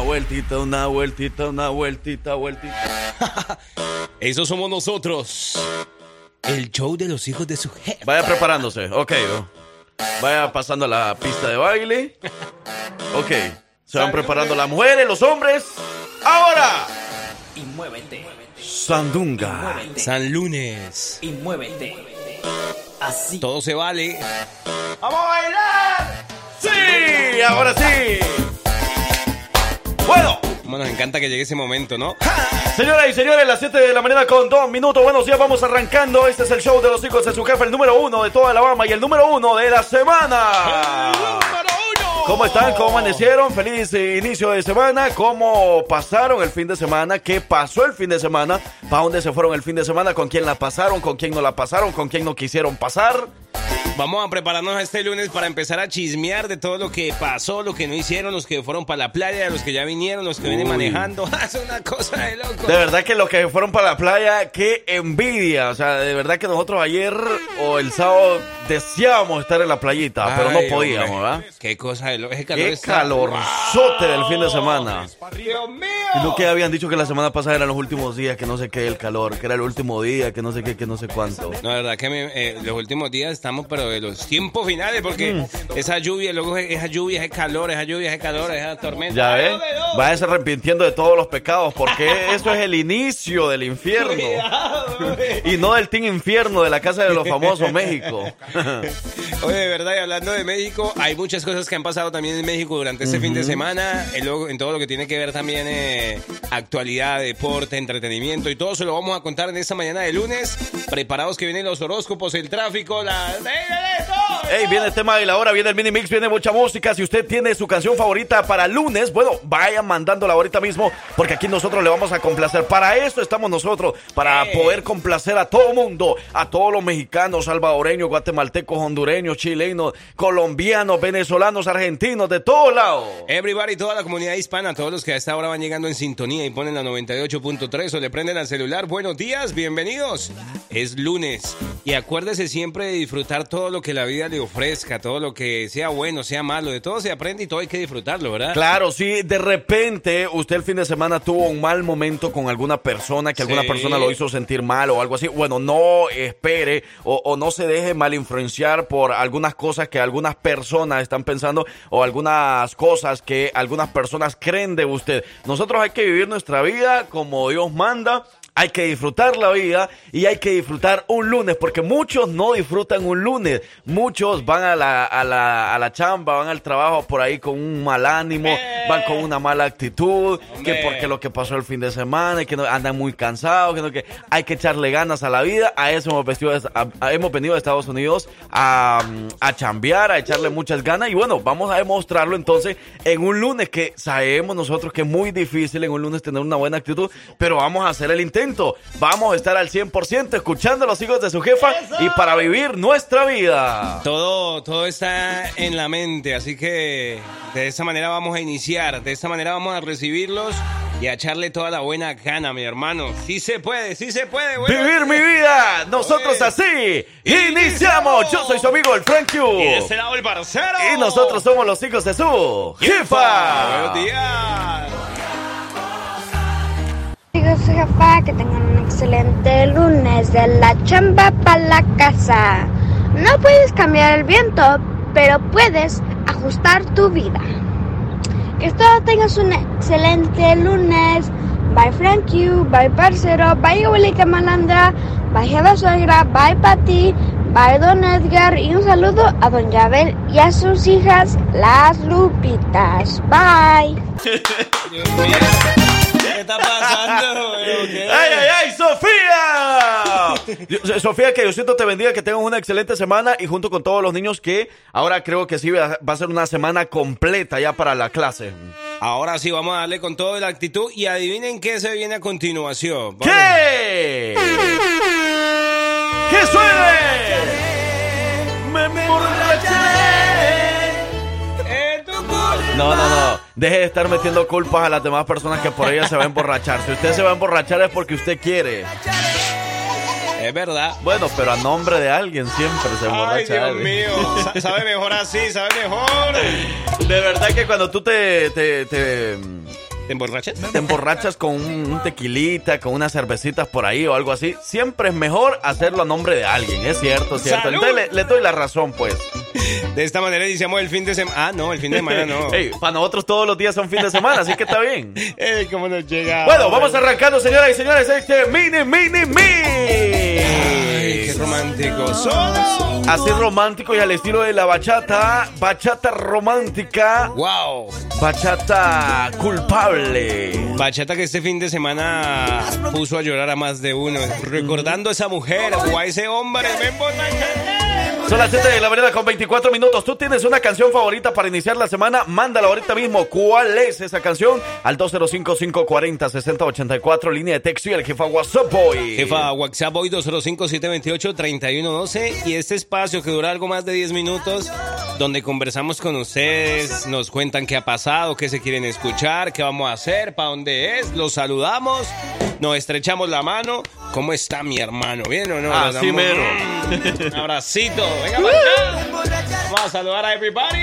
Una vueltita, una vueltita, una vueltita, vueltita. Esos somos nosotros. El show de los hijos de su jefe. Vaya preparándose, ok. Vaya pasando a la pista de baile. Ok. Se van preparando las mujeres, los hombres. ¡Ahora! y muévete, Sandunga. San Lunes. y muévete. Así. Todo se vale. ¡Vamos a bailar! ¡Sí! ¡Ahora sí! Bueno, Como nos encanta que llegue ese momento, ¿no? Señoras y señores, las 7 de la mañana con 2 minutos. Buenos días, vamos arrancando. Este es el show de los hijos de su jefe, el número uno de toda Alabama y el número uno de la semana. ¿Cómo están? ¿Cómo amanecieron? Feliz eh, inicio de semana. ¿Cómo pasaron el fin de semana? ¿Qué pasó el fin de semana? ¿Para dónde se fueron el fin de semana? ¿Con quién la pasaron? ¿Con quién no la pasaron? ¿Con quién no quisieron pasar? Vamos a prepararnos este lunes para empezar a chismear de todo lo que pasó, lo que no hicieron, los que fueron para la playa, los que ya vinieron, los que vienen manejando. es una cosa de loco. De verdad que los que fueron para la playa, qué envidia. O sea, de verdad que nosotros ayer o el sábado deseábamos estar en la playita, pero no podíamos, hombre. ¿verdad? Qué cosa de loco. Ese calor Qué está- calorzote del fin de semana. Dios mío. Y lo que habían dicho que la semana pasada eran los últimos días, que no sé qué, el calor, que era el último día, que no sé qué, que no sé cuánto. No, la verdad que me- eh, los últimos días estamos, pero de los tiempos finales, porque Mm. esa lluvia, luego esa lluvia, ese calor, esa lluvia, ese calor, esa tormenta. Ya ves, vayas arrepintiendo de todos los pecados, porque eso es el inicio del infierno. Y no del Team Infierno de la Casa de los Famosos México. Oye, de verdad, y hablando de México, hay muchas cosas que han pasado también en México durante este fin de semana, luego en todo lo que tiene que ver también eh, actualidad, deporte, entretenimiento y todo se lo vamos a contar en esta mañana de lunes. Preparados que vienen los horóscopos, el tráfico, la... Hey, viene el tema de la hora, viene el mini mix, viene mucha música. Si usted tiene su canción favorita para lunes, bueno, vaya mandándola ahorita mismo, porque aquí nosotros le vamos a complacer. Para eso estamos nosotros, para Hey. poder complacer a todo mundo, a todos los mexicanos, salvadoreños, guatemaltecos, hondureños, chilenos, colombianos, venezolanos, argentinos, de todos lados. Everybody, toda la comunidad hispana, todos los que a esta hora van llegando en sintonía y ponen la 98.3 o le prenden al celular. Buenos días, bienvenidos. Es lunes y acuérdese siempre de disfrutar todo lo que la vida le ofrezca, todo lo que sea bueno, sea malo, de todo se aprende y todo hay que disfrutarlo, ¿verdad? Claro, sí, de repente usted el fin de semana tuvo un mal momento con alguna persona, que alguna Sí. persona lo hizo sentir mal o algo así. Bueno, no espere o, o no se deje mal influenciar por algunas cosas que algunas personas están pensando o algunas cosas que algunas personas creen de usted. Nosotros hay que vivir nuestra vida como Dios manda. Hay que disfrutar la vida y hay que disfrutar un lunes, porque muchos no disfrutan un lunes. Muchos van a la, a la, a la chamba, van al trabajo por ahí con un mal ánimo, van con una mala actitud, que porque lo que pasó el fin de semana, y que no, andan muy cansados, que, no, que hay que echarle ganas a la vida. A eso hemos, vestido, a- a- hemos venido a Estados Unidos a, a chambear, a echarle muchas ganas. Y bueno, vamos a demostrarlo entonces en un lunes que sabemos nosotros que es muy difícil en un lunes tener una buena actitud, pero vamos a hacer el intento. Vamos a estar al 100% escuchando a los hijos de su jefa y para vivir nuestra vida. Todo, todo está en la mente, así que de esa manera vamos a iniciar, de esta manera vamos a recibirlos y a echarle toda la buena gana, mi hermano. Sí se puede, sí se puede, güey. Vivir mi vida, nosotros así iniciamos. Yo soy su amigo el Frank Q. Y de ese lado el parcero. Y nosotros somos los hijos de su jefa. Buenos días. Jefa, que tengan un excelente lunes de la chamba para la casa. No puedes cambiar el viento, pero puedes ajustar tu vida. Que todos tengas un excelente lunes. Bye Frank you, bye parcero, bye abuelita malandra, bye Jeva suegra, bye Pati, bye Don Edgar y un saludo a Don Yabel y a sus hijas las Lupitas. Bye. Dios mío. ¿Qué está pasando, güey? ¡Ay, ay, ay, Sofía! Yo- Sofía, que Diosito te bendiga, que tengas una excelente semana y junto con todos los niños que ahora creo que sí va a ser una semana completa ya para la clase. Ahora sí, vamos a darle con toda la actitud y adivinen qué se viene a continuación. Vamos. ¿Qué? ¡Que suene! Me. No, no, no. Deje de estar metiendo culpas a las demás personas que por ellas se va a emborrachar. Si usted se va a emborrachar es porque usted quiere. Es verdad. Bueno, pero a nombre de alguien siempre se Ay, emborracha. Dios alguien. mío. Sa- Sabe mejor así, sabe mejor. De verdad que cuando tú te, te, te, ¿Te emborrachas? te emborrachas con un, un tequilita, con unas cervecitas por ahí o algo así, siempre es mejor hacerlo a nombre de alguien. Es cierto, es cierto. ¡Salud! Entonces le, le doy la razón, pues. De esta manera iniciamos el fin de semana. Ah, no, el fin de semana no. Ey, para nosotros todos los días son fin de semana, así que está bien. Ey, cómo nos llega. Bueno, vamos arrancando, señoras y señores, este mini, mini, Ay, qué mini. romántico. Solo. Así romántico y al estilo de la bachata, bachata romántica, Wow. bachata culpable. Bachata que este fin de semana puso a llorar a más de uno, recordando a esa mujer o a ese hombre. Son las 7 de la mañana con 24 minutos. ¿Tú tienes una canción favorita para iniciar la semana? Mándala ahorita mismo. ¿Cuál es esa canción? Al 205-540-6084, línea de texto y el jefa WhatsApp Boy. Jefa, WhatsApp hoy 205-728-3112 y este espacio que dura algo más de 10 minutos donde conversamos con ustedes, nos cuentan qué ha pasado, qué se quieren escuchar, qué vamos a hacer, para dónde es, los saludamos, nos estrechamos la mano. ¿Cómo está mi hermano? ¿Bien o no? Así damos- mero. Un abracito. Venga para acá. Vamos a saludar a everybody.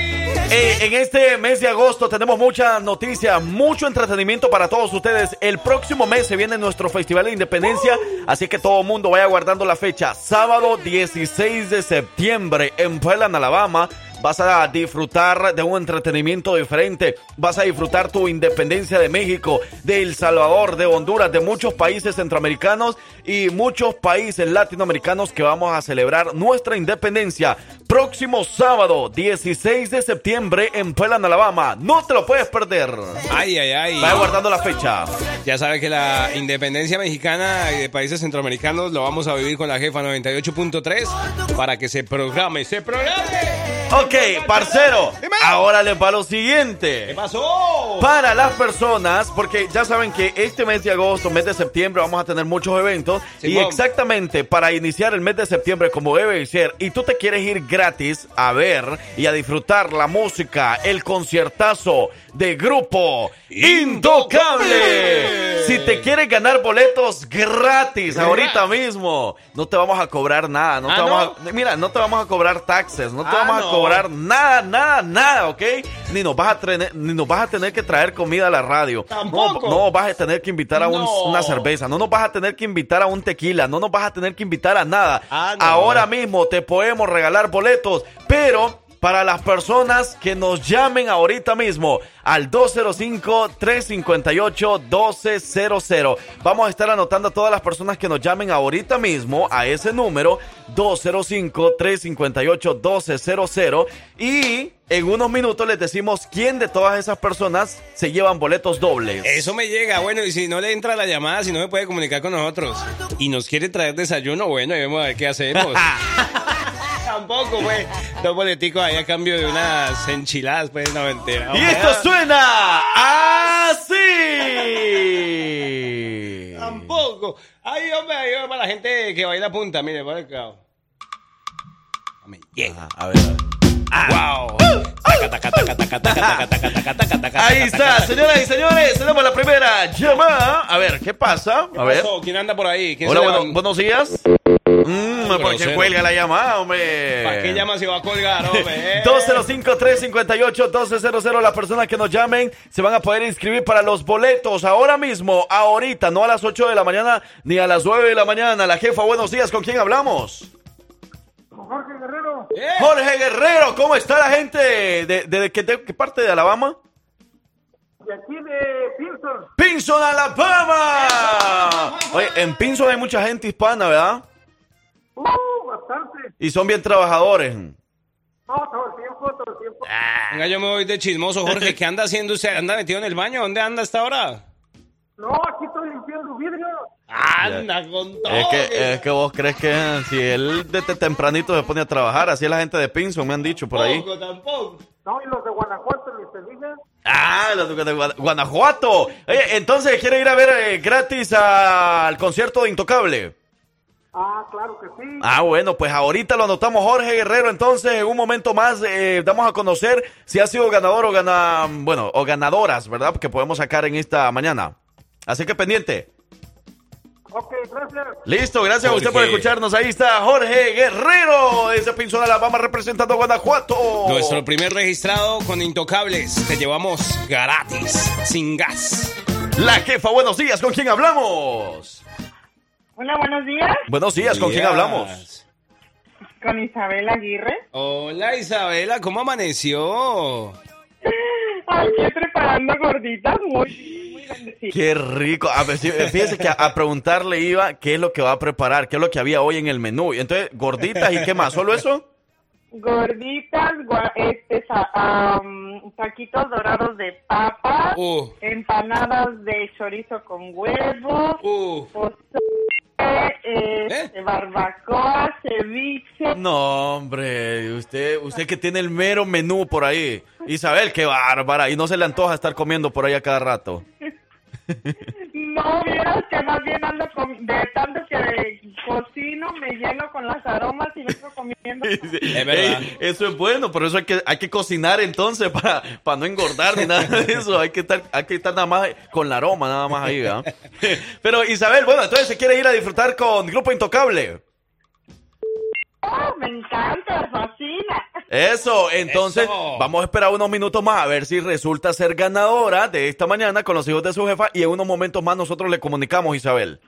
Eh, en este mes de agosto tenemos muchas noticias, mucho entretenimiento para todos ustedes. El próximo mes se viene nuestro Festival de Independencia, así que todo el mundo vaya guardando la fecha. Sábado 16 de septiembre en Puebla, Alabama. Vas a disfrutar de un entretenimiento diferente. Vas a disfrutar tu independencia de México, de El Salvador, de Honduras, de muchos países centroamericanos y muchos países latinoamericanos que vamos a celebrar nuestra independencia. Próximo sábado, 16 de septiembre en Puebla, Alabama. No te lo puedes perder. Ay, ay, ay. Vaya guardando la fecha. Ya sabe que la independencia mexicana y de países centroamericanos lo vamos a vivir con la jefa 98.3 para que se programe, se programe. Ok, parcero. Dime. Ahora les va lo ¿Qué siguiente. pasó? Para las personas, porque ya saben que este mes de agosto, mes de septiembre, vamos a tener muchos eventos. y exactamente para iniciar el mes de septiembre como debe ser, y tú te quieres ir gratis a ver y a disfrutar la música, el conciertazo de grupo Intocable. Si te quieres ganar boletos gratis ahorita mismo, no te vamos a cobrar nada. No Ah, te vamos ¿no? a- mira, no te vamos a cobrar taxes, no te Ah, vamos a no. Cobrar nada, nada, nada, ¿ok? Ni nos vas a tener, ni nos vas a tener que traer comida a la radio. Tampoco. No, no vas a tener que invitar a un- No. una cerveza, no nos vas a tener que invitar a un tequila, no nos vas a tener que invitar a nada. Ah, no. Ahora mismo te podemos regalar boletos, pero para las personas que nos llamen ahorita mismo al 205-358-1200. Vamos a estar anotando a todas las personas que nos llamen ahorita mismo a ese número 205-358-1200 y en unos minutos les decimos quién de todas esas personas se llevan boletos dobles. Eso me llega, bueno, y si no le entra la llamada, si no me puede comunicar con nosotros y nos quiere traer desayuno, bueno, y vemos a ver qué hacemos. Tampoco, pues, dos boleticos ahí a cambio de unas enchiladas, pues, no mentira. Y esto suena así. Tampoco. Ay, hombre, ay, hombre, para la gente que baila punta, mire, por. Me llega. A ver, a ver. ¡Wow! Ahí está, señoras y señores, tenemos la primera llamada. A ver, ¿qué pasa? A ver. ¿Quién anda por ahí? ¿Quién Hola, bueno, buenos días. Mmm, ¿por cuelga la llamada, hombre? ¿Para qué llama si va a colgar, hombre? 205-358-1200. Las personas que nos llamen se van a poder inscribir para los boletos ahora mismo, ahorita, no a las 8 de la mañana ni a las 9 de la mañana. La jefa, buenos días, ¿con quién hablamos? ¡Eh! Jorge Guerrero, ¿cómo está la gente? ¿De, de, qué, de qué parte de Alabama? De aquí de Pearson. Pinson, Alabama. Oye, en Pinson hay mucha gente hispana, ¿verdad? Uh, bastante. Y son bien trabajadores. No, todo el tiempo, todo el tiempo. Venga, yo me voy de chismoso, Jorge. ¿Qué anda haciendo usted? ¿Anda metido en el baño? ¿Dónde anda hasta ahora? No, aquí estoy limpiando vidrio. Anda con todo. Es que, es que vos crees que si él desde tempranito se pone a trabajar, así es la gente de Pinson, me han dicho por ahí. Tampoco, tampoco. No, y los de Guanajuato, mis felices. Ah, los de Gua- Guanajuato. Oye, entonces, ¿quiere ir a ver eh, gratis al concierto de Intocable? Ah, claro que sí. Ah, bueno, pues ahorita lo anotamos Jorge Guerrero. Entonces, en un momento más, eh, damos a conocer si ha sido ganador o gana, bueno, o ganadoras, ¿verdad? Que podemos sacar en esta mañana. Así que pendiente. Ok, gracias. Listo, gracias a usted por escucharnos. Ahí está Jorge Guerrero, ese Pinzón Alabama representando a Guanajuato. Nuestro primer registrado con Intocables. Te llevamos gratis, sin gas. La jefa, buenos días, ¿con quién hablamos? Hola, buenos días. Buenos días, ¿con quién hablamos? Con Isabel Aguirre. Hola Isabela, ¿cómo amaneció? Aquí preparando gorditas muy, Qué rico. A ver, fíjese que a, a preguntarle iba qué es lo que va a preparar, qué es lo que había hoy en el menú. Y entonces, gorditas y qué más, ¿solo eso? Gorditas, este, taquitos dorados de papa, Uh. empanadas de chorizo con huevo, Uh, pozole, este, barbacoa, ceviche. No, hombre, usted, usted que tiene el mero menú por ahí. Isabel, qué bárbara. Y no se le antoja estar comiendo por ahí a cada rato. No, vieras que más bien ando con, de tanto que cocino, me lleno con las aromas y vengo comiendo. Es verdad. Ey, eso es bueno, por eso hay que, hay que cocinar entonces para, para no engordar ni nada de eso. Hay que estar, hay que estar nada más con la aroma, nada más ahí, ¿verdad? Pero Isabel, bueno, entonces se quiere ir a disfrutar con Grupo Intocable. Oh, me encanta, fascina. Eso, entonces Eso. vamos a esperar unos minutos más a ver si resulta ser ganadora de esta mañana con los hijos de su jefa y en unos momentos más nosotros le comunicamos, Isabel.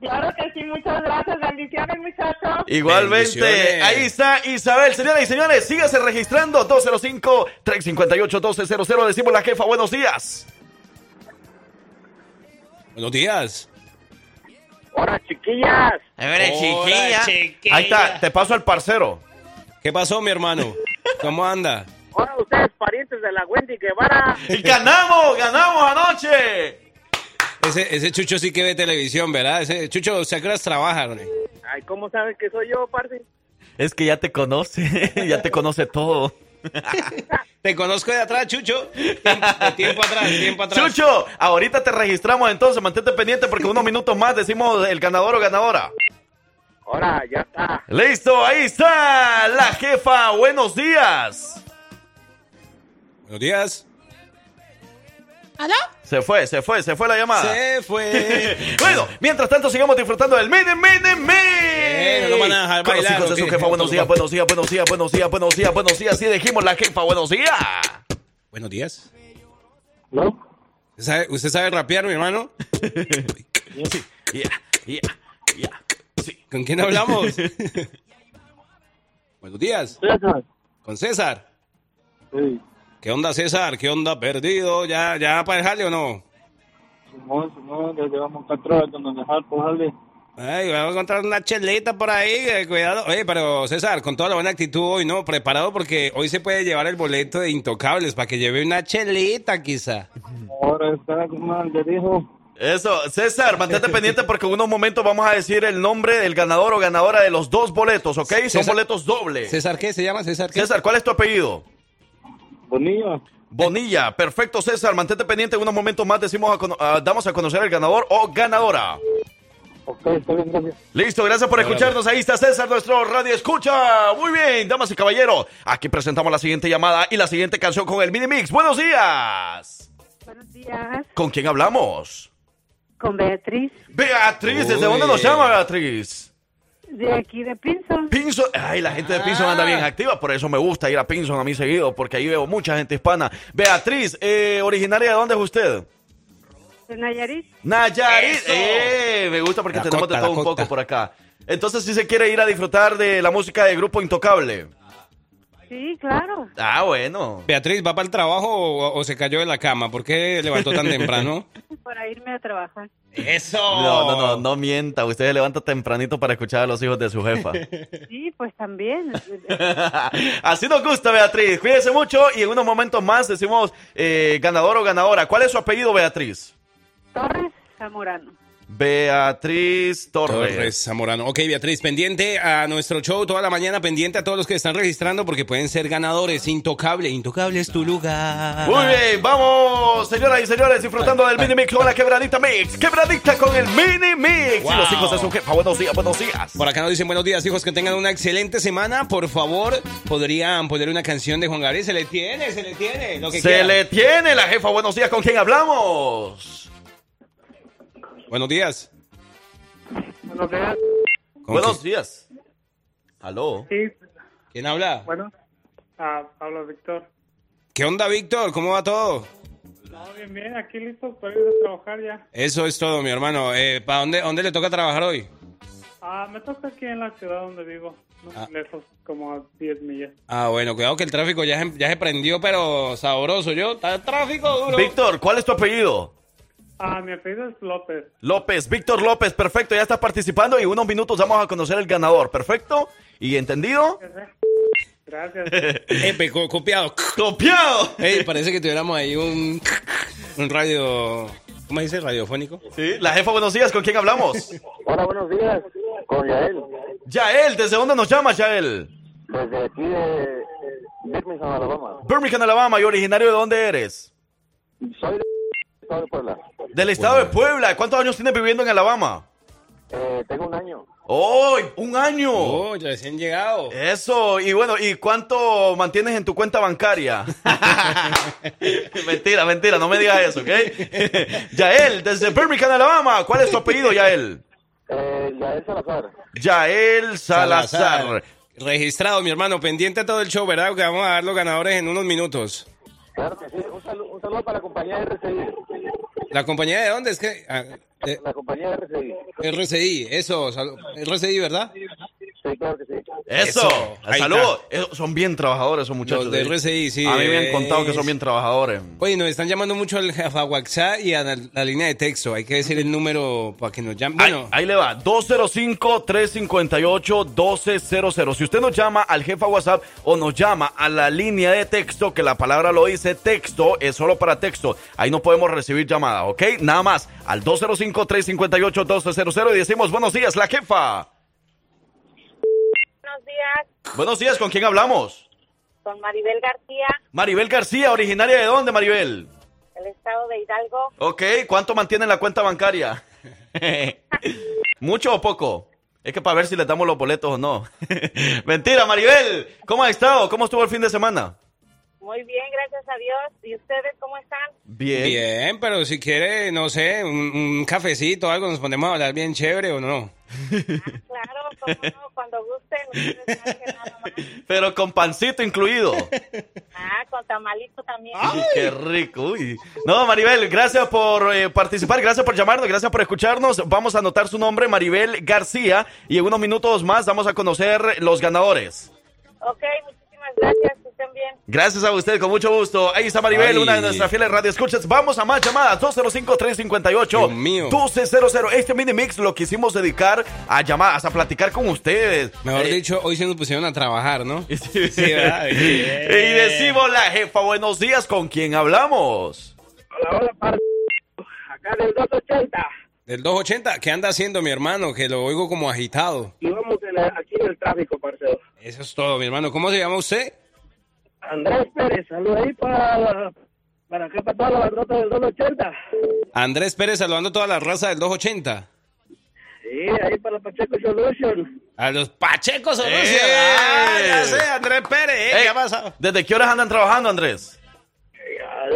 Claro que sí, muchas gracias. Bendiciones, muchachos. Igualmente, Bendiciones. ahí está Isabel. Señoras y señores, sígase registrando 205-358-1200. Decimos la jefa, buenos días. buenos días. Hola, chiquillas. Hola, chiquilla. Ahí está, te paso al parcero. ¿Qué pasó, mi hermano? ¿Cómo anda? Hola, ustedes, parientes de la Wendy Guevara. ¡Y ganamos! ¡Ganamos anoche! Ese, ese Chucho sí que ve televisión, ¿verdad? Ese Chucho, ¿se horas trabaja? ¿no? Ay, ¿cómo saben que soy yo, parce? Es que ya te conoce, ya te conoce todo. Te conozco de atrás, Chucho. De tiempo atrás, de tiempo atrás. Chucho, ahorita te registramos entonces, mantente pendiente porque unos minutos más decimos el ganador o ganadora. Ahora, ya está. Listo, ahí está la jefa. Buenos días. Buenos días. Se fue, se fue, se fue la llamada. Se fue. bueno, mientras tanto sigamos disfrutando del mini, mini, mini. Eh, no lo van a dejar Con los hijos de ¿o su jefa, buenos días, buenos días, buenos días, buenos días, buenos días, buenos días. Sí, dijimos la jefa, buenos días. Buenos días. ¿No? ¿Usted sabe, usted sabe rapear, mi hermano? Yeah, yeah, yeah. Sí. ¿Con quién hablamos? Buenos días. César. Con César. Sí. ¿Qué onda, César? ¿Qué onda, perdido? ¿Ya, ya para dejarle o no? Simón, Simón, ya llevamos cuatro horas donde dejar darle. Ay, vamos a encontrar una chelita por ahí, eh, cuidado. Oye, pero César, con toda la buena actitud hoy, ¿no? Preparado porque hoy se puede llevar el boleto de Intocables para que lleve una chelita, quizá. Ahora está como le dijo. Eso, César, mantente pendiente porque en unos momentos vamos a decir el nombre del ganador o ganadora de los dos boletos, ¿ok? Son boletos dobles. ¿César qué? ¿Se llama César qué? César, ¿cuál es tu apellido? Bonilla. Bonilla, perfecto César, mantente pendiente, en unos momentos más decimos a cono- damos a conocer el ganador o ganadora. Ok, está bien, gracias. Listo, gracias por escucharnos. Ahí está César, nuestro radio escucha. Muy bien, damas y caballeros. Aquí presentamos la siguiente llamada y la siguiente canción con el mini mix. Buenos días. Buenos días. ¿Con quién hablamos? Con Beatriz, Beatriz, ¿desde Uy. dónde nos llama Beatriz? de aquí de Pinson. Pinson, ay, la gente de Pinson anda bien activa, por eso me gusta ir a Pinson a mí seguido, porque ahí veo mucha gente hispana. Beatriz, eh, originaria de dónde es usted? De Nayarit. Nayarit. Eso. Eh, me gusta porque Dakota, tenemos de todo un poco por acá. Entonces, si se quiere ir a disfrutar de la música de Grupo Intocable. Sí, claro. Ah, bueno. Beatriz, ¿va para el trabajo o, o se cayó de la cama? ¿Por qué levantó tan temprano? Para irme a trabajar. ¡Eso! No, no, no, no mienta. Usted se levanta tempranito para escuchar a los hijos de su jefa. Sí, pues también. Así nos gusta, Beatriz. Cuídese mucho y en unos momentos más decimos eh, ganador o ganadora. ¿Cuál es su apellido, Beatriz? Torres Zamorano. Beatriz Torres. Torres Zamorano. Ok, Beatriz, pendiente a nuestro show toda la mañana, pendiente a todos los que están registrando porque pueden ser ganadores. Intocable, intocable es tu lugar. Muy bien, vamos, señoras y señores, disfrutando del mini mix con la quebradita mix. Quebradita con el mini mix. Wow. Y los hijos de su jefa. Buenos días, buenos días. Por acá nos dicen buenos días, hijos, que tengan una excelente semana. Por favor, podrían poner una canción de Juan Gabriel. Se le tiene, se le tiene. Lo que Se quiera. le tiene la jefa. Buenos días, ¿con quién hablamos? Buenos días. Buenos días. ¿Con Buenos quién? días. Aló. Sí, ¿Quién habla? bueno. Ah, habla Víctor. ¿Qué onda, Víctor? ¿Cómo va todo? No, bien, bien. Aquí listo para ir a trabajar ya. Eso es todo, mi hermano. Eh, ¿Para dónde, dónde le toca trabajar hoy? Ah, me toca aquí en la ciudad donde vivo. No Ah. lejos, como a 10 millas. Ah, bueno, cuidado que el tráfico ya se, ya se prendió, pero sabroso. Yo, está el tráfico duro. Víctor, ¿cuál es tu apellido? Ah, mi apellido es López. López, Víctor López, perfecto, ya estás participando y en unos minutos vamos a conocer el ganador, perfecto. ¿Y entendido? Gracias. Epe, co- copiado. ¡Copiado! Ey, parece que tuviéramos ahí un, un radio. ¿Cómo dice? Radiofónico. Sí, la jefa, buenos días, ¿con quién hablamos? Hola, buenos días. Con Yael, Yael, ¿desde dónde nos llamas, Yael? desde aquí de Birmingham, Alabama. Birmingham, Alabama, ¿y originario de dónde eres? Soy de Estado de Puebla. Del estado de Puebla. ¿Cuántos años tienes viviendo en Alabama? Eh, tengo un año. ¡Oh! ¡Un año! Oh, ya recién llegado. Eso, y bueno, ¿y cuánto mantienes en tu cuenta bancaria? mentira, mentira, no me digas eso, ¿ok? Yael, desde Birmingham, Alabama, ¿cuál es tu apellido, Yael? Eh, Yael Salazar. Yael Salazar. Registrado, mi hermano. Pendiente a todo el show, ¿verdad? Que vamos a dar los ganadores en unos minutos. Claro que sí. Un saludo, un saludo para la compañía RCI. ¿La compañía de dónde? Es que. ah, eh, La compañía RCI. RCI, eso. RCI, ¿verdad? Sí, claro que sí. Eso, Eso, saludos. Eh, Son bien trabajadores esos muchachos. Los de ¿eh? RCI, sí. A mí me han contado que son bien trabajadores. Oye, nos están llamando mucho al a WhatsApp y a la, la línea de texto. Hay que decir el número para que nos llamen. Bueno, ahí, ahí le va, 205-358-1200. Si usted nos llama al jefa WhatsApp o nos llama a la línea de texto, que la palabra lo dice texto, es solo para texto, ahí no podemos recibir llamada, ¿ok? Nada más, al 205-358-1200 y decimos buenos días, la jefa. Buenos días, Buenos días, ¿con quién hablamos? con Maribel García, Maribel García, originaria de dónde, Maribel? del estado de Hidalgo. Ok, ¿cuánto mantiene en la cuenta bancaria? ¿Mucho o poco? Es que para ver si le damos los boletos o no. Mentira, Maribel. ¿Cómo ha estado? ¿Cómo estuvo el fin de semana? Muy bien, gracias a Dios. ¿Y ustedes cómo están? Bien. bien, pero si quiere, no sé, un, un cafecito o algo, nos ponemos a hablar bien chévere o no. Claro, cómo no, cuando gusten, más. Pero con pancito incluido. Ah, con tamalito también. Uy, qué rico. uy. No, Maribel, gracias por eh, participar, gracias por llamarnos, gracias por escucharnos. Vamos a anotar su nombre, Maribel García, y en unos minutos más vamos a conocer los ganadores. Ok, muchísimas gracias, que estén bien. Gracias a usted, con mucho gusto. Ahí está Maribel, Ay. una de nuestras fieles radioescuchas. Vamos a más llamadas, 205-358. Dios mío. 1200. Este mini mix lo quisimos dedicar a llamadas, a platicar con ustedes. Mejor Eh, dicho, hoy se nos pusieron a trabajar, ¿no? Sí, ¿verdad? y decimos la jefa, buenos días, ¿con quién hablamos? Hola, hola, par. Acá del 280. Del 280, ¿qué anda haciendo mi hermano? Que lo oigo como agitado. Y vamos en la- aquí en el tráfico, parcero. Eso es todo, mi hermano. ¿Cómo se llama usted? Andrés Pérez, saludos ahí para, para acá, para todas las bandrotas del 280. Andrés Pérez saludando a toda la raza del 280. Sí, ahí para Pacheco Solution. A los Pachecos o ¡Eh! Ah, ya sé, Andrés Pérez. ¿eh? Ey, ¿Qué ha pasado? ¿Desde qué horas andan trabajando, Andrés?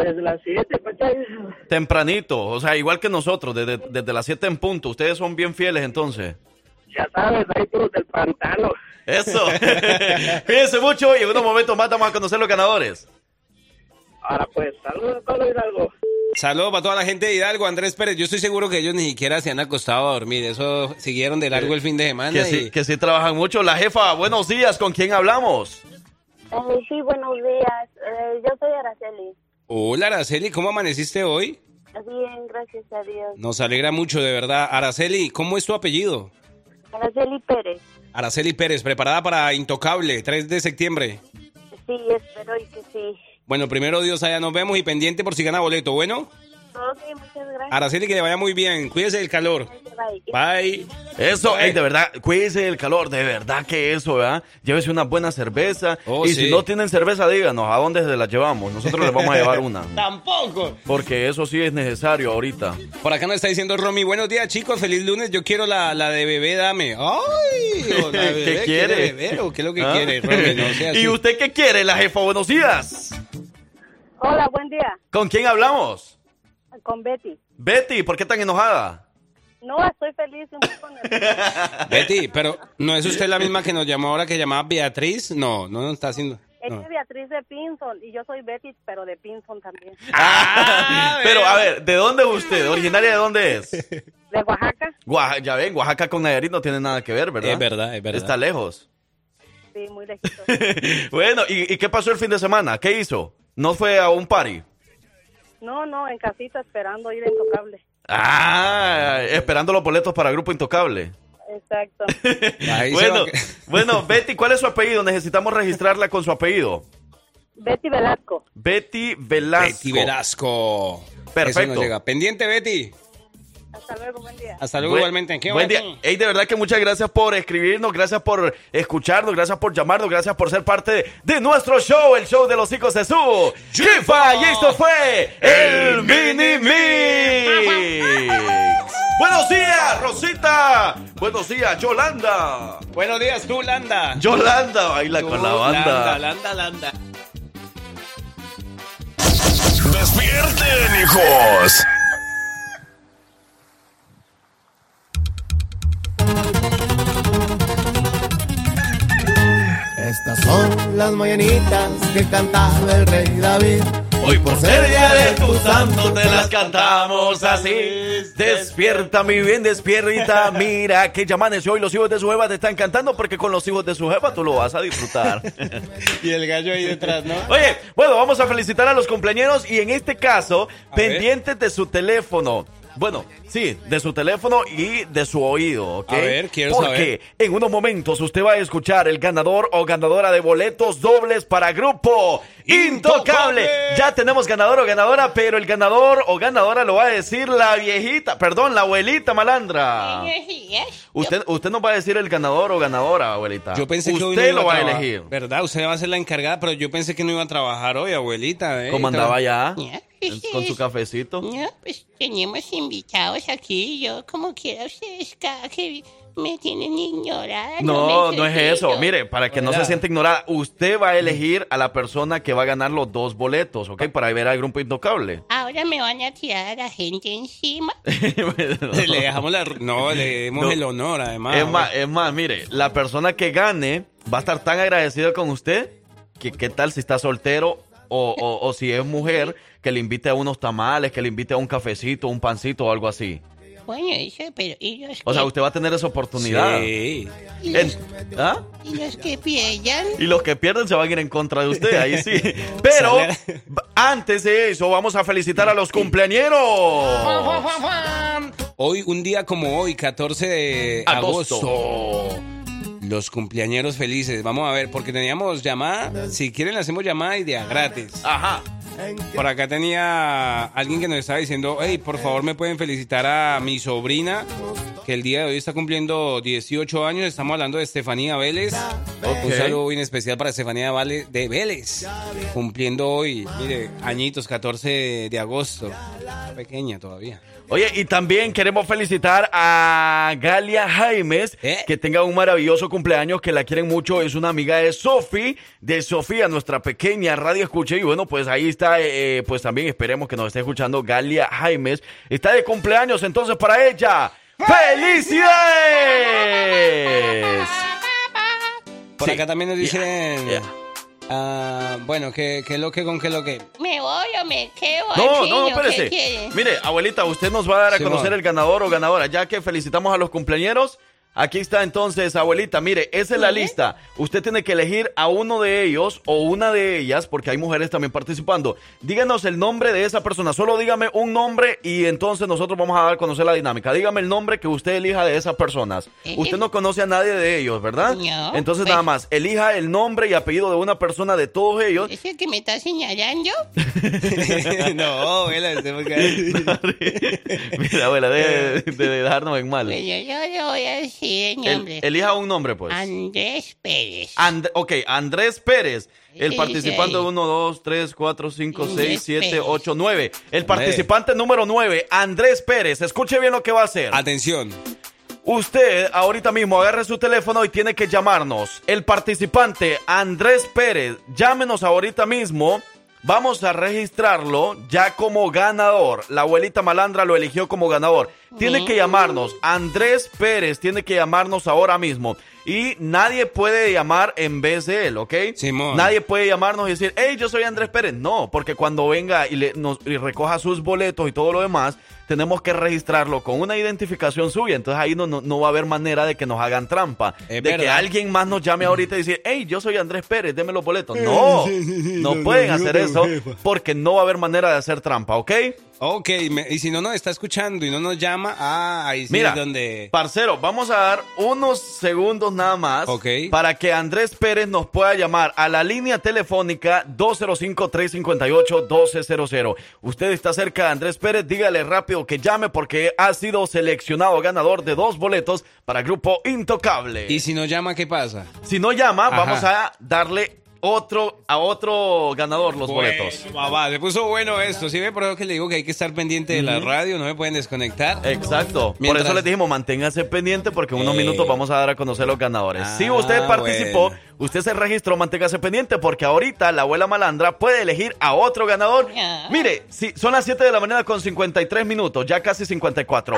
Desde las 7, Pacheco. Tempranito, o sea, igual que nosotros, desde, desde las 7 en punto. Ustedes son bien fieles entonces. Ya sabes, ahí puros del pantano. Eso. Cuídense mucho y en unos momentos más vamos a conocer los ganadores. Ahora pues, saludos a todos Hidalgo. Saludos para toda la gente de Hidalgo, Andrés Pérez. Yo estoy seguro que ellos ni siquiera se han acostado a dormir. Eso siguieron de largo el fin de semana. Que y- sí, que sí trabajan mucho. La jefa, buenos días, ¿con quién hablamos? Eh, sí, buenos días. Eh, yo soy Araceli. Hola, Araceli, ¿cómo amaneciste hoy? Bien, gracias a Dios. Nos alegra mucho, de verdad. Araceli, ¿cómo es tu apellido? Araceli Pérez. Araceli Pérez, preparada para Intocable, 3 de septiembre. Sí, espero y que sí. Bueno, primero Dios, allá nos vemos y pendiente por si gana boleto. Bueno, Ok, muchas gracias. Araceli, que le vaya muy bien. Cuídese del calor. Bye. Bye. Eso, ey, de verdad, cuídese del calor, de verdad que eso, ¿verdad? Llévese una buena cerveza. Oh, y sí. si no tienen cerveza, díganos a dónde se la llevamos. Nosotros les vamos a llevar una. Tampoco. Porque eso sí es necesario ahorita. Por acá nos está diciendo Romy, buenos días chicos, feliz lunes, yo quiero la, la de bebé, dame. Ay, o la bebé ¿Qué quiere? beber, o qué es lo que ¿Ah? quiere, Romy, no sea así. ¿Y usted qué quiere, la jefa? Buenos días. Hola, buen día. ¿Con quién hablamos? Con Betty. Betty, ¿por qué tan enojada? No, estoy feliz y un poco nerviosa. Betty, pero ¿no es usted la misma que nos llamó ahora que llamaba Beatriz? No, no nos está haciendo. Es no. que Beatriz de Pinson y yo soy Betty, pero de Pinson también. Ah, Pero, a ver, ¿de dónde es usted? ¿Originaria de dónde es? De Oaxaca, Oaxaca, ya ven, Oaxaca con Nayarit no tiene nada que ver, ¿verdad? Es verdad, es verdad. Está lejos. sí, muy lejito. bueno, ¿y, y qué pasó el fin de semana? ¿Qué hizo? ¿No fue a un party? No, no, en casita esperando ir a Intocable. Ah, esperando los boletos para Grupo Intocable. Exacto. Bueno, bueno, Betty, ¿cuál es su apellido? Necesitamos registrarla con su apellido. Betty Velasco. Betty Velasco. Betty Velasco. Perfecto. Eso nos llega. Pendiente, Betty. Hasta luego, buen día. Hasta luego Buen- igualmente. ¿Qué buen día. Ey, de verdad que muchas gracias por escribirnos, gracias por escucharnos, gracias por llamarnos, gracias por ser parte de, nuestro show, el show de los hijos de su Chifa. Y esto fue el Mini Mix. Buenos días, Rosita. Buenos días, Yolanda. Buenos días, tú, Landa. Yolanda baila Tú, con la Landa, banda. Landa, Landa. ¡Despierten, hijos! Estas son las mañanitas que cantaba el rey David. Hoy por ser día de tu santo te las cantamos así. Despierta, mi bien, despierta. Mira que ya amaneció y los hijos de su jefa te están cantando porque con los hijos de su jefa tú lo vas a disfrutar. Y el gallo ahí detrás, ¿no? Oye, bueno, vamos a felicitar a los cumpleaños y en este caso, A ver. pendientes de su teléfono. Bueno, sí, de su teléfono y de su oído, ¿ok? A ver, quiero Porque en unos momentos usted va a escuchar el ganador o ganadora de boletos dobles para Grupo Intocable. Ya tenemos ganador o ganadora, pero el ganador o ganadora lo va a decir la viejita, perdón, la abuelita malandra. Usted, usted nos va a decir el ganador o ganadora, abuelita. Yo pensé que hoy usted no iba lo va a elegir. ¿Verdad? Usted va a ser la encargada, pero yo pensé que no iba a trabajar hoy, abuelita. ¿eh? ¿Cómo andaba ya? Ya, Con su cafecito. No, pues tenemos invitados aquí. Yo, como quiera, ustedes cada que me tienen ignorada. No, no es eso. Mire, para que no se sienta ignorada, usted va a elegir a la persona que va a ganar los dos boletos, ¿ok? Para ver al grupo intocable. Ahora me van a tirar a la gente encima. Le dejamos la... No, le demos No. el honor, además. es más, es más, mire, la persona que gane va a estar tan agradecida con usted que qué tal si está soltero o, o- o si es mujer, que le invite a unos tamales, que le invite a un cafecito, un pancito o algo así. Bueno, eso, pero ¿y los, O sea, usted va a tener esa oportunidad. Sí. y los, En- ¿Ah? y los que pierdan? Y los que pierden se van a ir en contra de usted, ahí sí. Pero antes de eso, vamos a felicitar a los cumpleañeros. Hoy, un día como hoy, 14 de Agosto. agosto. Los cumpleañeros felices. Vamos a ver, porque teníamos llamada. Si quieren, le hacemos llamada y de a gratis. Ajá. Por acá tenía alguien que nos estaba diciendo, hey, por favor me pueden felicitar a mi sobrina, que el día de hoy está cumpliendo 18 años. Estamos hablando de Estefanía Vélez. Un saludo bien especial para Estefanía de Vélez, cumpliendo hoy, mire, añitos, 14 de agosto. Pequeña todavía. Oye, y también queremos felicitar a Galia Jaimes, ¿Eh? que tenga un maravilloso cumpleaños, que la quieren mucho, es una amiga de Sofi, de Sofía, nuestra pequeña radio escucha, y bueno, pues ahí está, eh, pues también esperemos que nos esté escuchando Galia Jaimes, está de cumpleaños, entonces para ella, ¡felicidades! Por Sí. acá también nos dicen, ah, bueno, ¿qué, qué es lo que con qué es lo que? ¿Me voy o me quedo No, aquí? no, ¿o qué espérese. Mire, abuelita, usted nos va a dar a Sí, conocer el ganador o ganadora, ya que felicitamos a los cumpleaños. Aquí está entonces, abuelita. Mire, esa es la lista. Usted tiene que elegir a uno de ellos o una de ellas, porque hay mujeres también participando. Díganos el nombre de esa persona. Solo dígame un nombre y entonces nosotros vamos a dar a conocer la dinámica. Dígame el nombre que usted elija de esas personas. Usted no conoce a nadie de ellos, ¿verdad? No, Entonces pues- nada más, elija el nombre y apellido de una persona de todos ellos. ¿Es el que me está señalando? no, abuela, Mira, abuela, de, de dejarnos en mal. Bueno, yo le voy a decir el El- nombre. elija un nombre, pues. Andrés Pérez. And- ok, Andrés Pérez, el Sí, participante sí. 1, 2, 3, 4, 5, 6, Andrés 7, Pérez. 8, 9. El participante número 9, Andrés Pérez. Escuche bien lo que va a hacer. Atención. Usted ahorita mismo agarre su teléfono y tiene que llamarnos. El participante Andrés Pérez, llámenos ahorita mismo. Vamos a registrarlo ya como ganador. La abuelita malandra lo eligió como ganador. Tiene que llamarnos. Andrés Pérez tiene que llamarnos ahora mismo. Y nadie puede llamar en vez de él, ¿ok? Simón. Nadie puede llamarnos y decir, hey, yo soy Andrés Pérez. No, porque cuando venga y, le, nos, y recoja sus boletos y todo lo demás, tenemos que registrarlo con una identificación suya. Entonces ahí no, no, no va a haber manera de que nos hagan trampa. Es de que alguien más nos llame ahorita y decir, hey, yo soy Andrés Pérez, deme los boletos. No, no pueden hacer eso porque no va a haber manera de hacer trampa, ¿ok? Ok, me- y si no nos está escuchando y no nos llama, ah, ahí sí Mira, es donde... parcero, vamos a dar unos segundos nada más Ok. para que Andrés Pérez nos pueda llamar a la línea telefónica 205-358-1200. Usted está cerca de Andrés Pérez, dígale rápido que llame porque ha sido seleccionado ganador de dos boletos para Grupo Intocable. Y si no llama, ¿qué pasa? Si no llama, Ajá. vamos a darle otro a otro ganador los Bueno, boletos. Papá, se puso bueno esto. ¿Sí ve? Por eso que le digo que hay que estar pendiente de la radio, no me pueden desconectar. Exacto. Por eso les dijimos, manténgase pendiente porque en unos Eh. minutos vamos a dar a conocer los ganadores. Ah, si usted participó, bueno. usted se registró, manténgase pendiente porque ahorita la abuela malandra puede elegir a otro ganador. Mire, si son las 7 de la mañana con 53 minutos, ya casi 54.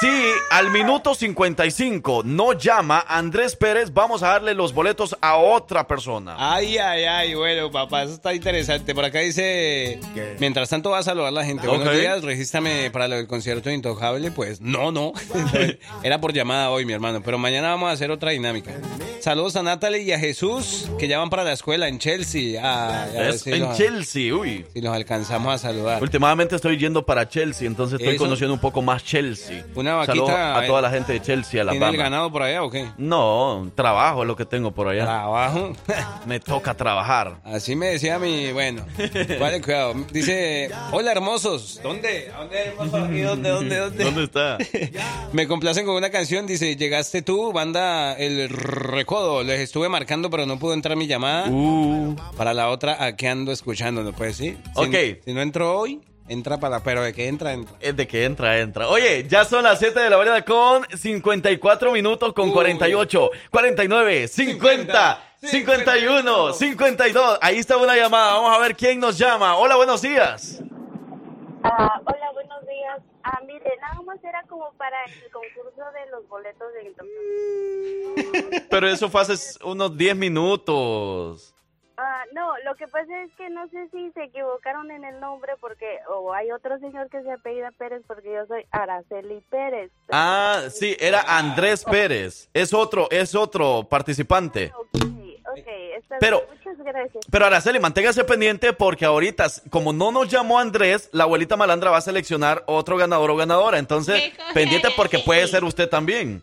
Si al minuto 55 no llama Andrés Pérez, vamos a darle los boletos a otra persona. Ay, ay, ay, bueno, papá, eso está interesante. Por acá dice, mientras tanto va a saludar a la gente. Buenos días, regístrame para lo del concierto de Intocable. Pues no, no. Era por llamada hoy, mi hermano. Pero mañana vamos a hacer otra dinámica. Saludos a Natalie y a Jesús, que ya van para la escuela en Chelsea. Ah, Es si en los- Chelsea, uy. Si los alcanzamos a saludar. Últimamente estoy yendo para Chelsea, entonces estoy Eso. conociendo un poco más Chelsea. Una vaquita, Saludos a toda la gente de Chelsea, ¿Tiene el Alabama. ganado por allá o qué? No, trabajo es lo que tengo por allá. Trabajo. Me toca trabajar. Así me decía mi, bueno, vale, cuidado. Dice, hola hermosos, ¿dónde? ¿A ¿Dónde hermoso? ¿Aquí dónde, dónde, dónde? ¿Dónde está? Me complacen con una canción, dice, llegaste tú, banda El Recodo. Les estuve marcando, pero no pudo entrar mi llamada. Uh, Para la otra, aquí ando escuchando, ¿no puede sí? Si- Ok. Si no entró hoy, entra para, pero de que entra, entra. es de que entra, entra. Oye, ya son las 7 de la mañana con 54 minutos con Uy. 48, 49, 50, 51, 52. Ahí está una llamada. Vamos a ver quién nos llama. Hola, buenos días. Ah, hola, buenos días. Ah, mire, nada más era como para el concurso de los boletos de. Pero eso fue hace unos 10 minutos. Ah, no, lo que pasa es que no sé si se equivocaron en el nombre porque o hay otro señor que se apellida Pérez porque yo soy Araceli Pérez. Ah, sí, era Andrés Pérez. Es otro, es otro participante. Ok, ok, está Pero- bien, muchas gracias. Pero Araceli, manténgase pendiente porque ahorita, como no nos llamó Andrés, la abuelita malandra va a seleccionar otro ganador o ganadora. Entonces, pendiente porque puede ser usted también.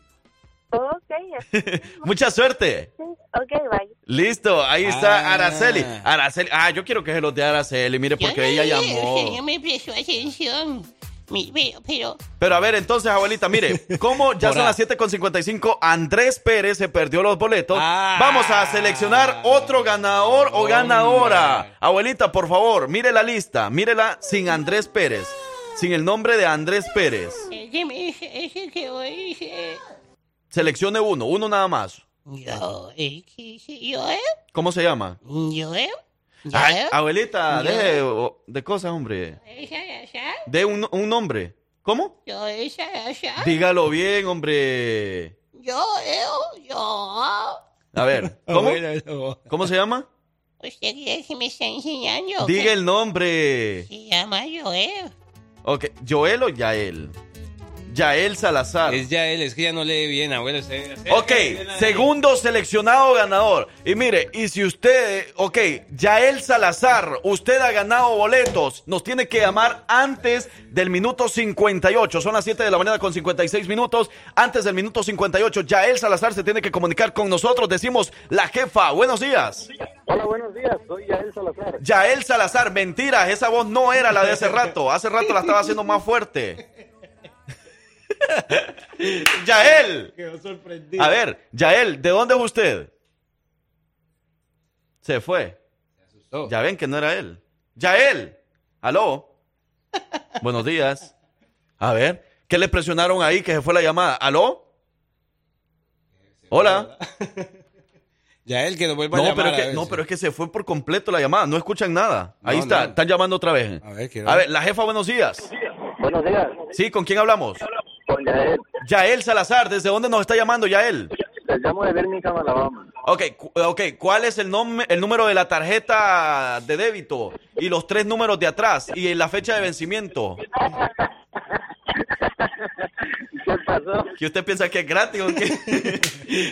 Ok, Mucha suerte. ok, bye. Listo, ahí está Ah. Araceli. Araceli, ah, yo quiero que se los dé Araceli, mire, Yo porque no ella llamó. usted no me prestó atención. Mi- Pero, pero, Pero a ver, entonces, abuelita, mire, como ya son las 7.55, Andrés Pérez se perdió los boletos. Ah. Vamos a seleccionar otro ganador o ganadora. Hombre. Abuelita, por favor, mire la lista, mírela sin Andrés Pérez, sin el nombre de Andrés Pérez. ese, Seleccione uno, uno nada más. yo, eh, yo, eh, ¿Cómo se llama? yo, eh, yo, Ay, eh, abuelita, Yo. deje o- de cosas, hombre. De un, un nombre. ¿Cómo? yo, Dígalo bien, hombre. yo, eh, yo. A ver, ¿cómo? ¿Cómo se llama? ¿Usted cree que me está enseñando? Diga el nombre. Se llama Joel. Ok, ¿Joel o Yael? Yael Salazar. Es Yael, es que ya no lee bien, abuelo. usted Ok, segundo seleccionado ganador. Y mire, y si usted, ok, Yael Salazar, usted ha ganado boletos, nos tiene que llamar antes del minuto 58. Son las 7 de la mañana con 56 minutos. Antes del minuto 58, Yael Salazar se tiene que comunicar con nosotros. Decimos la jefa. Buenos días. Hola, buenos días. Soy Yael Salazar. Yael Salazar, mentiras, esa voz no era la de hace rato. Hace rato la estaba haciendo más fuerte. Yael. Quedó sorprendido. A ver, Yael, ¿de dónde es usted? Se fue. Ya ven que no era él. Yael, aló. Buenos días. A ver, ¿qué le presionaron ahí que se fue la llamada? ¿Aló? Hola. Yael, que nos vuelva a llamar. pero, es que, ver no, pero es que se fue por completo la llamada. No escuchan nada. Ahí está. no. Están llamando otra vez. A ver, quiero A ver, la jefa, buenos días. Buenos días. Sí, ¿con quién hablamos? Con Yael. Yael Salazar, ¿desde dónde nos está llamando Yael? Te llamo de Birmingham, Alabama. Ok, ok, ¿cuál es el, el número de la tarjeta de débito? Y los tres números de atrás y la fecha de vencimiento. ¿Qué pasó? ¿Que usted piensa que es gratis o qué?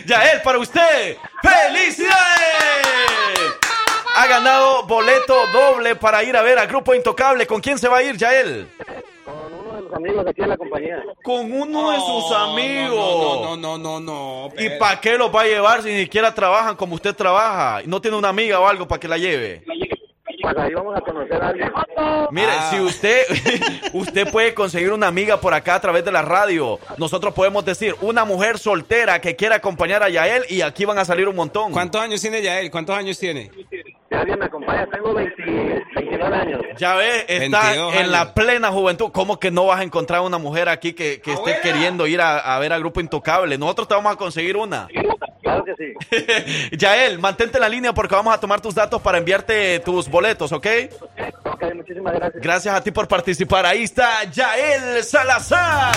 Yael, para usted, ¡felicidades! Ha ganado boleto doble para ir a ver a Grupo Intocable. ¿Con quién se va a ir, Yael? Con uno de los amigos aquí en la compañía. Con uno de sus amigos. No, no, no, no, no. ¿Y para qué los va a llevar si ni siquiera trabajan como usted trabaja? ¿Y no tiene una amiga o algo para que la lleve? Pues ahí vamos a conocer a alguien. Mire, Ah. si usted usted puede conseguir una amiga por acá a través de la radio, nosotros podemos decir una mujer soltera que quiera acompañar a Yael y aquí van a salir un montón. ¿Cuántos años tiene Yael? ¿Cuántos años tiene? Si alguien me acompaña, tengo 20 29 años. Ya ves, está 22 en la plena juventud. ¿Cómo que no vas a encontrar una mujer aquí que, que esté queriendo ir a, a ver a Grupo Intocable? Nosotros te vamos a conseguir una. Claro que sí. Yael, mantente en la línea porque vamos a tomar tus datos para enviarte tus boletos, ¿ok? Ok, muchísimas gracias. Gracias a ti por participar. Ahí está Yael Salazar.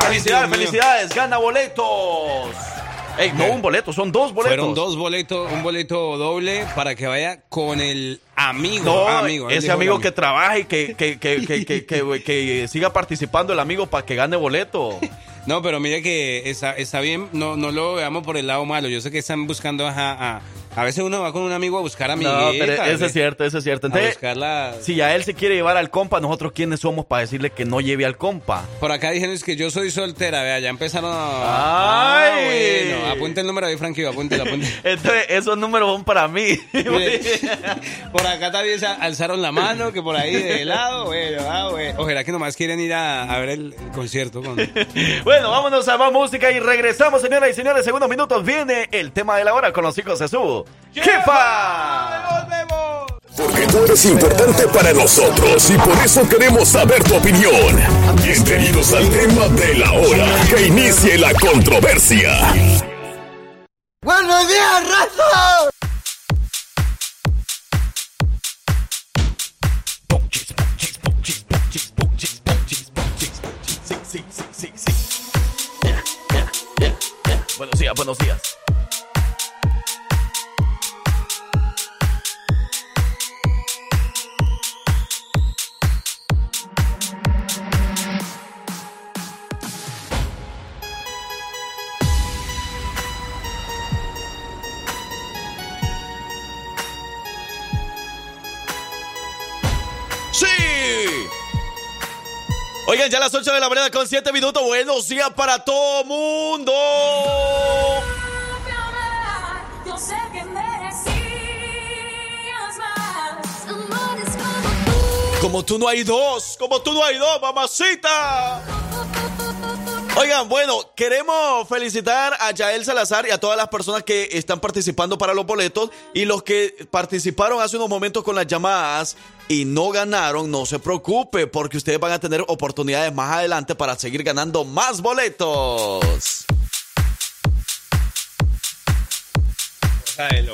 Felicidades, felicidades. Gana boletos. Ey, no un boleto, son dos boletos. Fueron dos boletos, un boleto doble para que vaya con el amigo. No, amigo. ese amigo que trabaja y que, que, que, que, que, que- que siga participando el amigo para que gane boleto. No, pero mire que está, está bien, no, no lo veamos por el lado malo. Yo sé que están buscando a, a, a veces uno va con un amigo a buscar No, amiguitas. pero eso es cierto, eso es cierto. A Entonces, buscarla. si a él se quiere llevar al compa, nosotros quiénes somos para decirle que no lleve al compa. Por acá dijeron es que yo soy soltera, vea, ya empezaron a... Ay. Ah, bueno, apunte el número ahí, Frankie, apúntelo, apunte. Entonces, esos números son para mí. Por acá también se alzaron la mano, que por ahí de lado, bueno, ah, bueno. Ojalá que nomás quieren ir a, a ver el, el concierto con... bueno, vámonos a más música y regresamos, señoras y señores. Segundos minutos viene el tema de la hora con los hijos de jefa. Porque tú eres importante para nosotros y por eso queremos saber tu opinión. Bienvenidos al tema de la hora. Que inicie la controversia. ¡Buenos días, raza! Buenos días, buenos días. Oigan, ya las 8 de la mañana con 7 minutos. Buenos días para todo mundo. Como tú no hay dos, como tú no hay dos, mamacita. Oigan, bueno, queremos felicitar a Yael Salazar y a todas las personas que están participando para los boletos y los que participaron hace unos momentos con las llamadas y no ganaron, no se preocupe porque ustedes van a tener oportunidades más adelante para seguir ganando más boletos. Ay.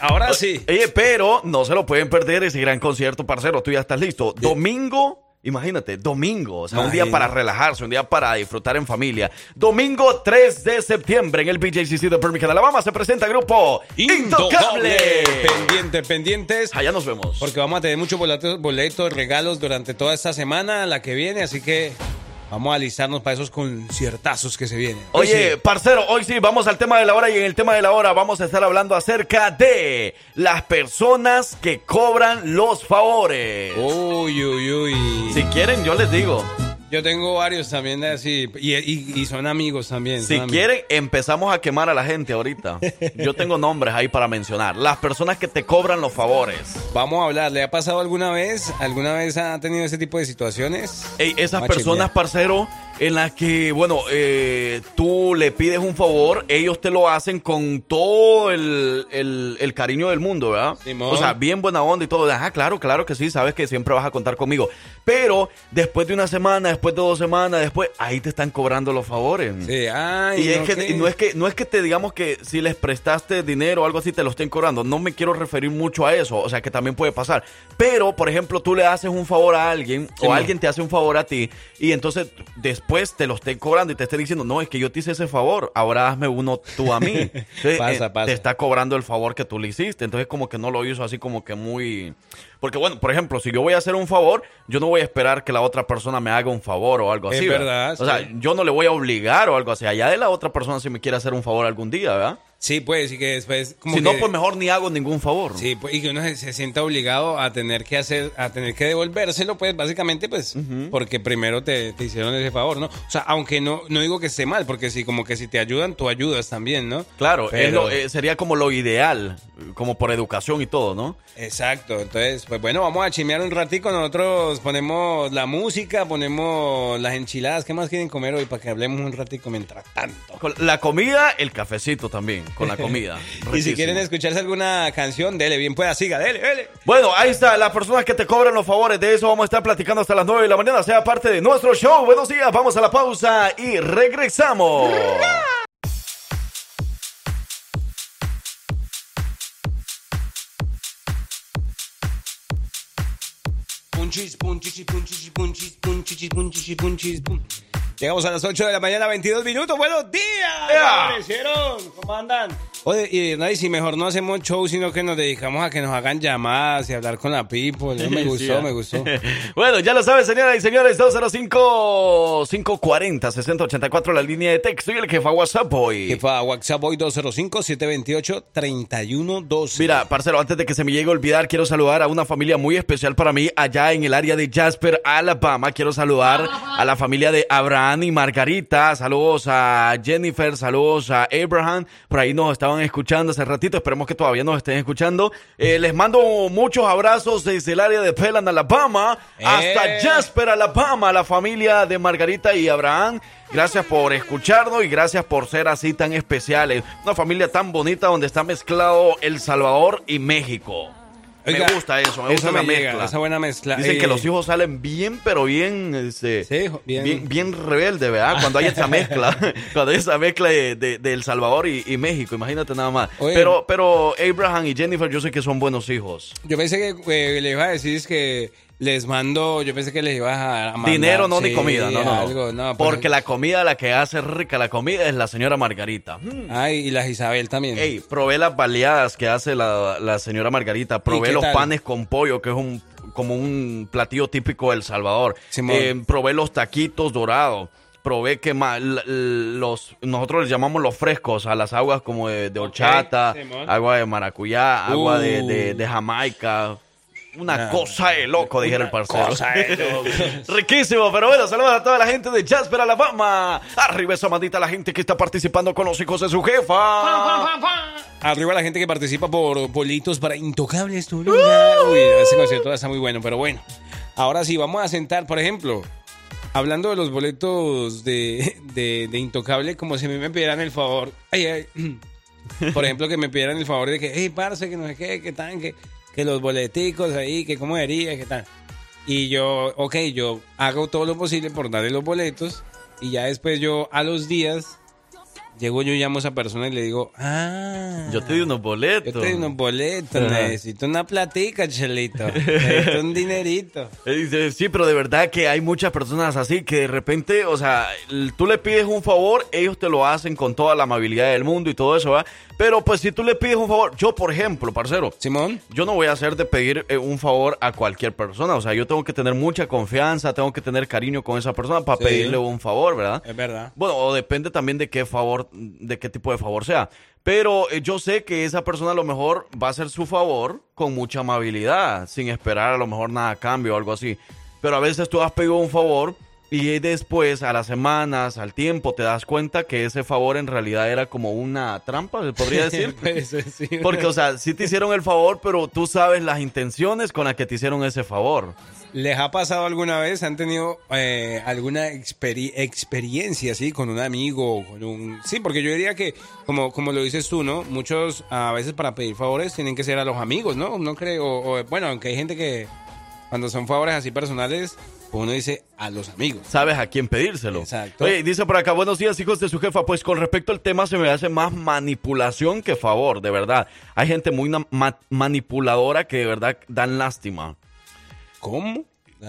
Ahora sí. Oye, pero no se lo pueden perder ese gran concierto, parcero. Tú ya estás listo. Domingo. Imagínate, domingo, o sea, un día para relajarse, un día para disfrutar en familia. Domingo 3 de septiembre en el BJCC de Birmingham, Alabama, se presenta el grupo Intocable. Pendientes, pendientes. Allá nos vemos. Porque vamos a tener muchos boletos, boletos, regalos durante toda esta semana, la que viene, así que Vamos a alistarnos para esos conciertazos que se vienen. Oye, parcero, hoy sí, vamos al tema de la hora y en el tema de la hora vamos a estar hablando acerca de las personas que cobran los favores. Uy, uy, uy. Si quieren, yo les digo. Yo tengo varios también de así, y, y- y son amigos también. Si amigos. quieren, empezamos a quemar a la gente ahorita. Yo tengo nombres ahí para mencionar. Las personas que te cobran los favores. Vamos a hablar, ¿le ha pasado alguna vez? ¿Alguna vez ha tenido ese tipo de situaciones? Ey, esas Vamos personas, parcero, en las que, bueno, eh, tú le pides un favor, ellos te lo hacen con todo el, el- el cariño del mundo, ¿verdad? Simón. O sea, bien buena onda y todo. Ajá, claro, claro que sí, sabes que siempre vas a contar conmigo. Pero después de una semana, después de dos semanas, después, ahí te están cobrando los favores. Sí, ay, y es no, que, no es que no es que te digamos que si les prestaste dinero o algo así te lo estén cobrando. No me quiero referir mucho a eso. O sea, que también puede pasar. Pero, por ejemplo, tú le haces un favor a alguien o alguien te hace un favor a ti y entonces después te lo estén cobrando y te estén diciendo, no, es que yo te hice ese favor, ahora hazme uno tú a mí. Entonces, Pasa, eh, pasa. Te está cobrando el favor que tú le hiciste. Entonces, como que no lo hizo así como que muy... Porque, bueno, por ejemplo, si yo voy a hacer un favor, yo no voy a esperar que la otra persona me haga un favor o algo Es así. verdad, O sea, yo no le voy a obligar o algo así. Allá de la otra persona si me quiere hacer un favor algún día, ¿verdad? Sí, pues, y que después... Como si que- no, pues mejor ni hago ningún favor. Sí, pues, y que uno se, se sienta obligado a tener que hacer, a tener que devolvérselo, pues básicamente, pues, porque primero te, te hicieron ese favor, ¿no? O sea, aunque no, no digo que esté mal, porque si como que si te ayudan, tú ayudas también, ¿no? Claro, es Pero- lo- eh, sería como lo ideal, como por educación y todo, ¿no? Exacto, entonces, pues bueno, vamos a chimear un ratico, nosotros ponemos la música, ponemos las enchiladas, ¿qué más quieren comer hoy para que hablemos un ratico mientras tanto? La comida, el cafecito también, con la comida. Y si quieren escucharse alguna canción, dele, bien pueda, siga, dele, dele. Bueno, ahí está, las personas que te cobran los favores, de eso vamos a estar platicando hasta las 9 de la mañana, sea parte de nuestro show. Buenos días, vamos a la pausa y regresamos. Punchis, punchis, punchis, punchis, punchis, punchis, punchis, pum. Llegamos a las 8 de la mañana, 22 minutos. ¡Buenos días! Aparecieron! ¿Cómo andan? Oye, y no, y si mejor no hacemos show, sino que nos dedicamos a que nos hagan llamadas y hablar con la people. Me gustó, ah. me gustó. bueno, ya lo saben, señoras y señores, 205-540-6084, la línea de texto y el jefa WhatsApp boy. Jefa, WhatsApp hoy 205-728-3112. Mira, parcero, antes de que se me llegue a olvidar, quiero saludar a una familia muy especial para mí allá en el área de Jasper, Alabama. Quiero saludar a la familia de Abraham y Margarita. Saludos a Jennifer, saludos a Abraham. Por ahí nos estaban escuchando hace ratito. Esperemos que todavía nos estén escuchando. Eh, les mando muchos abrazos desde el área de Pelan, Alabama, hasta Eh. Jasper, Alabama, la familia de Margarita y Abraham. Gracias por escucharnos y gracias por ser así tan especiales. Una familia tan bonita donde está mezclado El Salvador y México. Oiga, me gusta eso, me gusta me llega, mezcla. esa buena mezcla. Dicen que Eh, los hijos salen bien, pero bien, este, bien- bien, bien rebelde, ¿verdad? Cuando hay esa mezcla, cuando hay esa mezcla de, de- de El Salvador y, y México, imagínate nada más. Oye. Pero, pero Abraham y Jennifer, yo sé que son buenos hijos. Yo pensé que eh, le iba a decir es que les mando, yo pensé que les ibas a, mandar, Dinero no ni comida, no, no. algo, no, Porque la comida, la que hace rica la comida es la señora Margarita. Mm. Ay, y las Isabel también. Ey, probé las baleadas que hace la, la señora Margarita. Probé los tal? panes con pollo, que es un como un platillo típico de El Salvador. Eh, probé los taquitos dorados. Probé que l- los nosotros les llamamos los frescos a las aguas como de, de horchata, Simón. agua de maracuyá, agua de, Uh. de- de Jamaica. Una cosa de loco, dijera el parcero. cosa de loco. Riquísimo, pero bueno, saludos a toda la gente de Jasper, Alabama. Arriba esa mandita la gente que está participando con los hijos de su jefa. Arriba la gente que participa por bolitos para Intocables Toluca. Uy, ese concierto está muy bueno, pero bueno. Ahora sí, vamos a sentar, por ejemplo, hablando de los boletos de, de, de Intocable, como si a mí me pidieran el favor. Ay, ay. Por ejemplo, que me pidieran el favor de que, hey, parce, que no sé qué, que tan, que, que los boleticos ahí, que cómo sería, que tal. Y yo, ok, yo hago todo lo posible por darle los boletos y ya después yo a los días Llego yo y llamo a esa persona y le digo, ah. Yo te di unos boletos. Yo te di unos boletos, Ajá. necesito una platica, chelito. Necesito un dinerito. Eh, dice, Sí, pero de verdad que hay muchas personas así que de repente, o sea, tú le pides un favor, ellos te lo hacen con toda la amabilidad del mundo y todo eso, ¿va? Pero pues si tú le pides un favor, yo por ejemplo, parcero, Simón, yo no voy a hacer de pedir eh, un favor a cualquier persona, o sea, yo tengo que tener mucha confianza, tengo que tener cariño con esa persona para Sí. pedirle un favor, ¿verdad? es verdad. Bueno, o depende también de qué favor, de qué tipo de favor sea. Pero eh, yo sé que esa persona a lo mejor va a hacer su favor con mucha amabilidad, sin esperar a lo mejor nada a cambio o algo así. Pero a veces tú has pedido un favor y después, a las semanas, al tiempo, te das cuenta que ese favor en realidad era como una trampa, se podría decir. Sí, Porque, o sea, sí te hicieron el favor, pero tú sabes las intenciones con las que te hicieron ese favor. ¿Les ha pasado alguna vez? ¿Han tenido eh, alguna experi- experiencia así con un amigo? Con un... Sí, porque yo diría que, como, como lo dices tú, ¿no? Muchos a veces para pedir favores tienen que ser a los amigos, ¿no? No creo, o, o, bueno, aunque hay gente que cuando son favores así personales, uno dice a los amigos. sabes a quién pedírselo. Exacto. Oye, dice por acá, buenos días, hijos de su jefa. Pues con respecto al tema, se me hace más manipulación que favor, de verdad. Hay gente muy ma- manipuladora que de verdad dan lástima. ¿Cómo?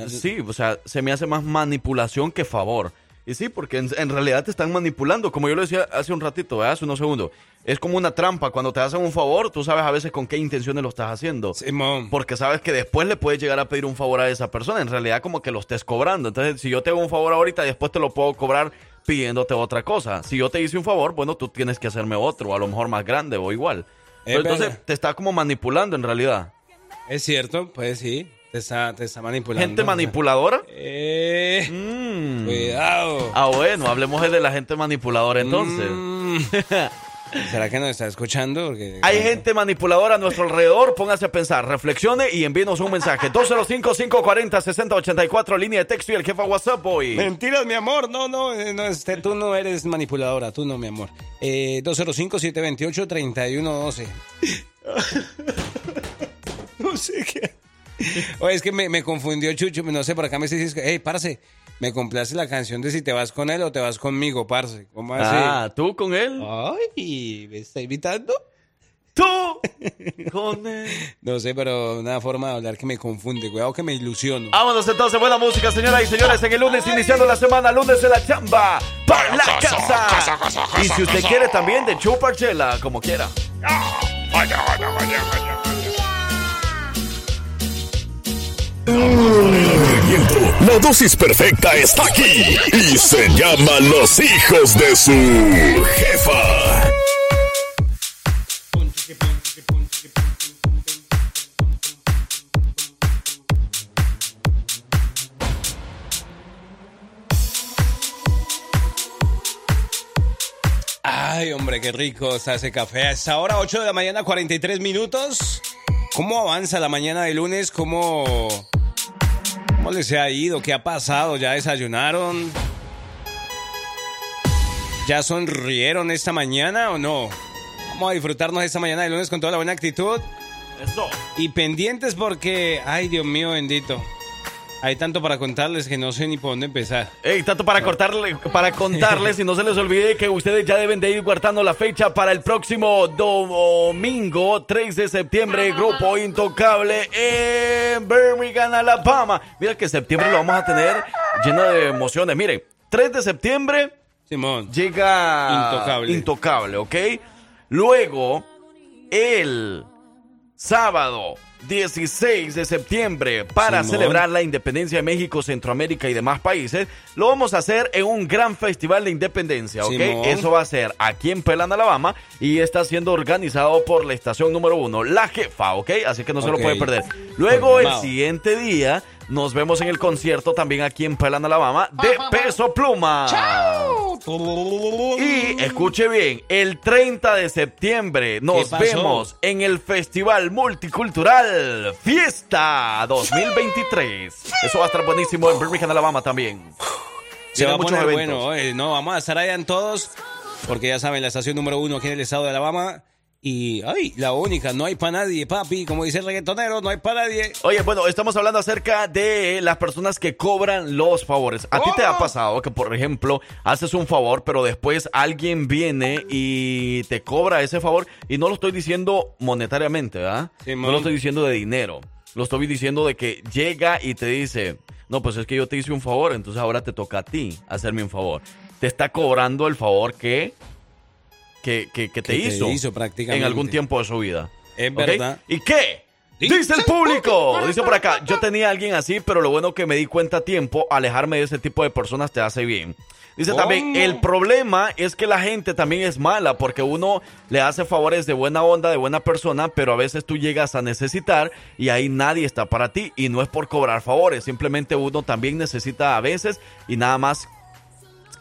Sí, o sea, se me hace más manipulación que favor. Y sí, porque en, en realidad te están manipulando. Como yo lo decía hace un ratito, ¿verdad? hace unos segundos. Es como una trampa. Cuando te hacen un favor, tú sabes a veces con qué intenciones lo estás haciendo. Simón. Porque sabes que después le puedes llegar a pedir un favor a esa persona. En realidad como que lo estés cobrando. Entonces, si yo te hago un favor ahorita, después te lo puedo cobrar pidiéndote otra cosa. Si yo te hice un favor, bueno, tú tienes que hacerme otro, a lo mejor más grande o igual. Pero entonces te está como manipulando en realidad. Es cierto, pues sí, te está, te está manipulando. ¿Gente manipuladora? Eh, Mm. Cuidado. Ah, bueno, hablemos de la gente manipuladora entonces. Mm. ¿Será que nos está escuchando? Porque, Hay gente manipuladora a nuestro alrededor, póngase a pensar, reflexione y envíenos un mensaje. 205-540-6084, línea de texto y el jefa WhatsApp, boy. Mentiras, mi amor. No, no, eh, no este, tú no eres manipuladora, tú no, mi amor. Eh, 205-728-3112. no sé qué. Oye, es que me, me confundió Chucho. No sé, por acá me dices, hey, parce, me complace la canción de si te vas con él o te vas conmigo, parce. ¿Cómo así? Ah, ¿tú con él? Ay, ¿me está invitando? ¿Tú con él? No sé, pero una forma de hablar que me confunde. Cuidado que me ilusiono. Vámonos entonces, buena música, señoras y señores, en el lunes iniciando la semana, lunes de la chamba, para la casa. Y si usted quiere también de chuparchela, como quiera. La dosis perfecta está aquí y se llama Los hijos de su jefa. Ay, hombre, qué rico está ese café. A esta hora, 8 de la mañana, 43 minutos. ¿Cómo avanza la mañana de lunes? ¿Cómo, cómo les ha ido? ¿Qué ha pasado? ¿Ya desayunaron? ¿Ya sonrieron esta mañana o no? Vamos a disfrutarnos esta mañana de lunes con toda la buena actitud. Eso. Y pendientes porque, ay, Dios mío bendito. Hay tanto para contarles que no sé ni por dónde empezar. Ey, tanto para cortarle, para contarles y no se les olvide que ustedes ya deben de ir guardando la fecha para el próximo domingo 3 de septiembre, Grupo Intocable en Birmingham, Alabama. Mira que septiembre lo vamos a tener lleno de emociones. Miren, 3 de septiembre Simón. llega Intocable. Intocable, ¿ok? Luego, el sábado 16 de septiembre, para Simón. celebrar la independencia de México, Centroamérica y demás países, lo vamos a hacer en un gran festival de independencia, ¿ok? Simón. Eso va a ser aquí en Pelan, Alabama, y está siendo organizado por la estación número uno, La Jefa, ¿ok? Así que no se lo puede perder. Luego, el Confirmado. siguiente día, nos vemos en el concierto también aquí en Pelan, Alabama, de Peso Pluma. Y escuche bien, el 30 de septiembre nos vemos en el Festival Multicultural Fiesta 2023. Eso va a estar buenísimo en Birmingham, Alabama también. Se va a poner eventos. bueno, eh, no, vamos a estar allá en todos, porque ya saben, la estación número uno aquí en el estado de Alabama Y, ay, la única, no hay para nadie, papi. Como dice el reggaetonero, no hay para nadie. Oye, bueno, estamos hablando acerca de las personas que cobran los favores. ¿A ti te ha pasado que, por ejemplo, haces un favor, pero después alguien viene y te cobra ese favor? Y no lo estoy diciendo monetariamente, ¿verdad? no lo estoy diciendo de dinero. Lo estoy diciendo de que llega y te dice, no, pues es que yo te hice un favor, entonces ahora te toca a ti hacerme un favor. Te está cobrando el favor que, que, que, que te, te hizo, prácticamente. en algún tiempo de su vida. Es verdad. ¿Y qué? Dice el público. Dice por acá, yo tenía a alguien así, pero lo bueno que me di cuenta a tiempo, alejarme de ese tipo de personas te hace bien. Dice también, el problema es que la gente también es mala porque uno le hace favores de buena onda, de buena persona, pero a veces tú llegas a necesitar y ahí nadie está para ti y no es por cobrar favores, simplemente uno también necesita a veces y nada más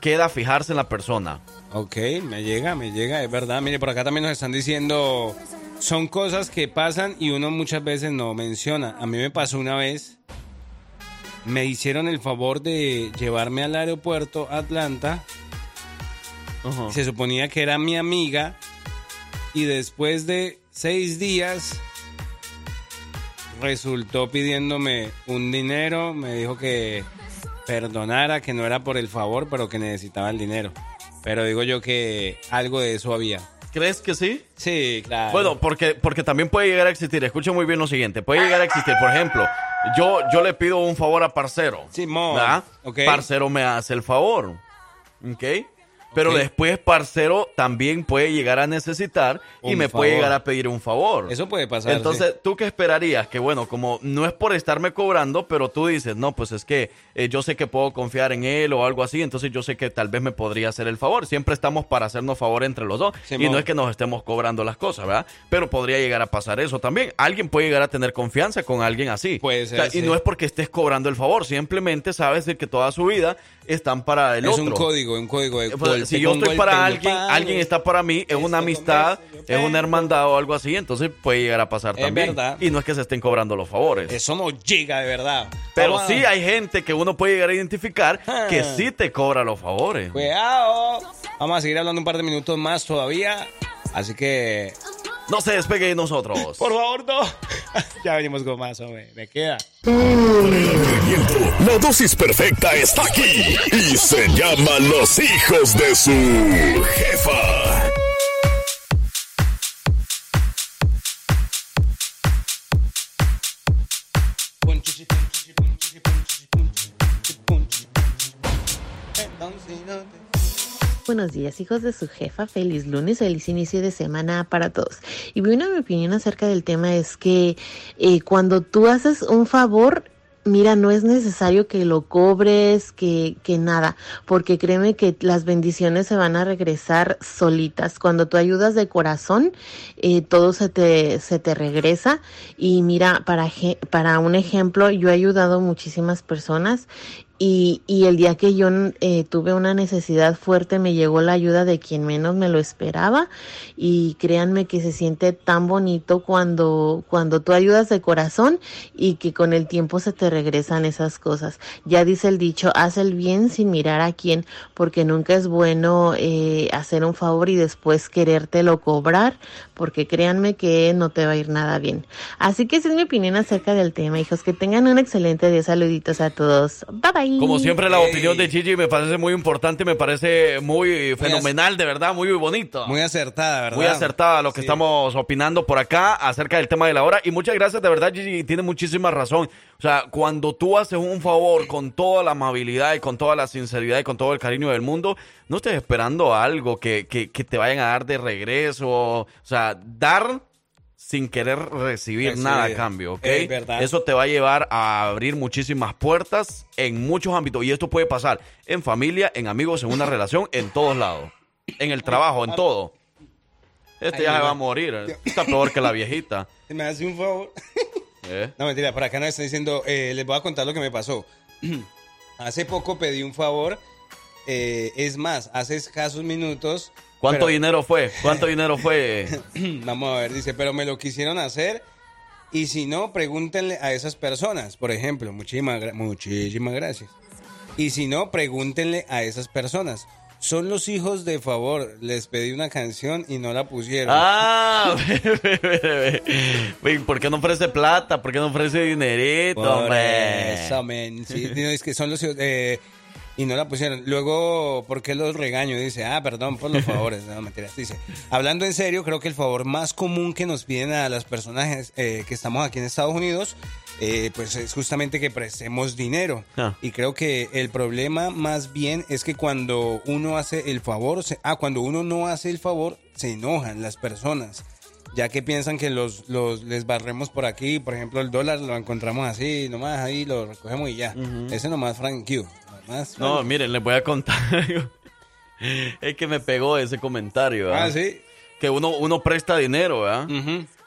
queda fijarse en la persona. Ok, me llega, me llega, es verdad. Mire, por acá también nos están diciendo, son cosas que pasan y uno muchas veces no menciona. A mí me pasó una vez, me hicieron el favor de llevarme al aeropuerto Atlanta. Se suponía que era mi amiga y después de seis días resultó pidiéndome un dinero, me dijo que perdonara, que no era por el favor, pero que necesitaba el dinero. Pero digo yo que algo de eso había. ¿Crees que sí? Sí, claro. Bueno, porque, porque también puede llegar a existir, escuchen muy bien lo siguiente, puede llegar a existir, por ejemplo, yo, yo le pido un favor a Parcero. Simón, ¿verdad? ok. Parcero me hace el favor. ¿Ok? Pero después Parcero también puede llegar a necesitar y me puede llegar a pedir un favor. Eso puede pasar. Entonces, ¿tú qué esperarías? Que bueno, como no es por estarme cobrando, pero tú dices, no, pues es que eh, yo sé que puedo confiar en él o algo así, entonces yo sé que tal vez me podría hacer el favor. Siempre estamos para hacernos favor entre los dos. Y no es que nos estemos cobrando las cosas, ¿verdad? Pero podría llegar a pasar eso también. Alguien puede llegar a tener confianza con alguien así. Puede ser, O sea, Y no es porque estés cobrando el favor, simplemente sabes de que toda su vida están para el es otro. un código, un código de Pues, si yo estoy para alguien, alguien está para mí, es una amistad, es una hermandad o algo así, entonces puede llegar a pasar Es también. verdad. Y no es que se estén cobrando los favores. Eso no llega de verdad. Pero Vamos sí hay gente que uno puede llegar a identificar que Ah. sí te cobra los favores. Cuidado. Vamos a seguir hablando un par de minutos más todavía. Así que. No se despegue de nosotros. Por favor, no. ya venimos con más, hombre. Me queda. La dosis perfecta está aquí y se llama Los hijos de su jefa. Buenos días, hijos de su jefa. Feliz lunes, feliz inicio de semana para todos. Y bueno, mi opinión acerca del tema es que eh, cuando tú haces un favor, mira, no es necesario que lo cobres, que, que nada, porque créeme que las bendiciones se van a regresar solitas. Cuando tú ayudas de corazón, eh, todo se te, se te regresa. Y mira, para, para un ejemplo, yo he ayudado muchísimas personas y, y el día que yo eh, tuve una necesidad fuerte me llegó la ayuda de quien menos me lo esperaba y créanme que se siente tan bonito cuando, cuando tú ayudas de corazón y que con el tiempo se te regresan esas cosas. Ya dice el dicho, haz el bien sin mirar a quién, porque nunca es bueno eh, hacer un favor y después querértelo cobrar, porque créanme que no te va a ir nada bien. Así que esa es mi opinión acerca del tema, hijos. Que tengan un excelente día. Saluditos a todos. Bye bye. Como siempre, la opinión de Gigi me parece muy importante, me parece muy fenomenal, de verdad, muy bonito. Muy acertada, ¿verdad? Muy acertada lo que estamos opinando por acá acerca del tema de la hora. Y muchas gracias, de verdad, Gigi, tiene muchísima razón. O sea, cuando tú haces un favor con toda la amabilidad y con toda la sinceridad y con todo el cariño del mundo, no estés esperando algo que, que, que te vayan a dar de regreso. O sea, dar sin querer recibir nada a cambio, ¿ok? Es verdad. Eso te va a llevar a abrir muchísimas puertas en muchos ámbitos. Y esto puede pasar en familia, en amigos, en una relación, en todos lados. En el trabajo, en todo. Este ya se no. va a morir. Está peor que la viejita. ¿Me hace un favor? ¿Eh? No, mentira, por acá nos están diciendo, eh, les voy a contar lo que me pasó. Hace poco pedí un favor, eh, es más, hace escasos minutos... ¿Cuánto pero- dinero fue? ¿Cuánto dinero fue? Vamos a ver, dice, pero me lo quisieron hacer y si no, pregúntenle a esas personas, por ejemplo, muchísimas, gra- muchísimas gracias. Y si no, pregúntenle a esas personas. Son los hijos de favor. Les pedí una canción y no la pusieron. Ah, ¿por qué no ofrece plata? ¿Por qué no ofrece dinerito, Por hombre? eso, men. Sí, no, es que son los hijos. eh, y no la pusieron. Luego, ¿por qué los regaño? Dice, ah, perdón por los favores. No, mentiras. Dice, hablando en serio, creo que el favor más común que nos piden a las personas eh, que estamos aquí en Estados Unidos, eh, pues es justamente que prestemos dinero. Ah. Y creo que el problema más bien es que cuando uno hace el favor, se- ah, cuando uno no hace el favor, se enojan las personas. Ya que piensan que los, los les barremos por aquí, por ejemplo, el dólar lo encontramos así, nomás ahí lo recogemos y ya. Ese nomás Frank Q. No, miren, les voy a contar. Es que me pegó ese comentario. ¿verdad? Ah, sí. Que uno, uno presta dinero, ¿verdad?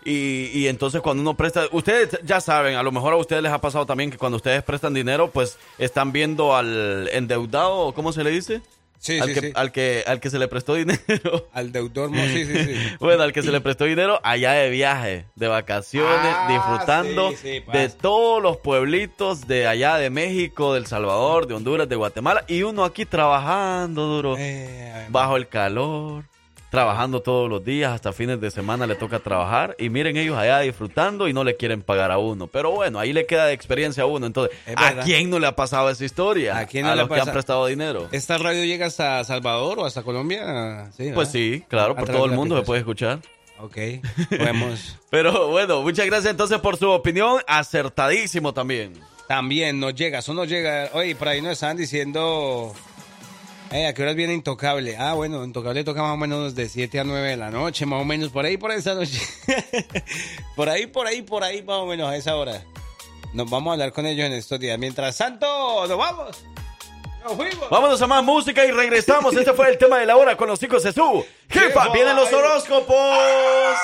y, y entonces cuando uno presta, ustedes ya saben, a lo mejor a ustedes les ha pasado también que cuando ustedes prestan dinero, pues están viendo al endeudado, ¿cómo se le dice? Sí, al sí, que, sí. Al que, al que se le prestó dinero. Al deudor, sí, sí, sí. bueno, al que se le prestó dinero allá de viaje, de vacaciones, Ah, disfrutando de todos los pueblitos de allá de México, del Salvador, de Honduras, de Guatemala, y uno aquí trabajando duro, Eh, bajo el calor, trabajando todos los días, hasta fines de semana le toca trabajar, y miren ellos allá disfrutando y no le quieren pagar a uno. Pero bueno, ahí le queda de experiencia a uno. Entonces, Es ¿a quién no le ha pasado esa historia? ¿A quién no le los que han prestado dinero. ¿Esta radio llega hasta Salvador o hasta Colombia? Sí, Pues sí, claro, A por todo el mundo se puede escuchar. Ok, podemos. Pero bueno, muchas gracias entonces por su opinión, acertadísimo también. También nos llega, eso nos llega. Oye, por ahí nos estaban diciendo. Eh, ¿A qué horas viene Intocable? Ah, bueno, Intocable toca más o menos de 7 a 9 de la noche, más o menos, por ahí, por esa noche. por ahí, por ahí, por ahí, más o menos a esa hora. Nos vamos a hablar con ellos en estos días. Mientras tanto, nos vamos. Nos fuimos. Vámonos a más música y regresamos. Este fue el tema de la hora con los hijos de su. Jefa. Vienen los horóscopos.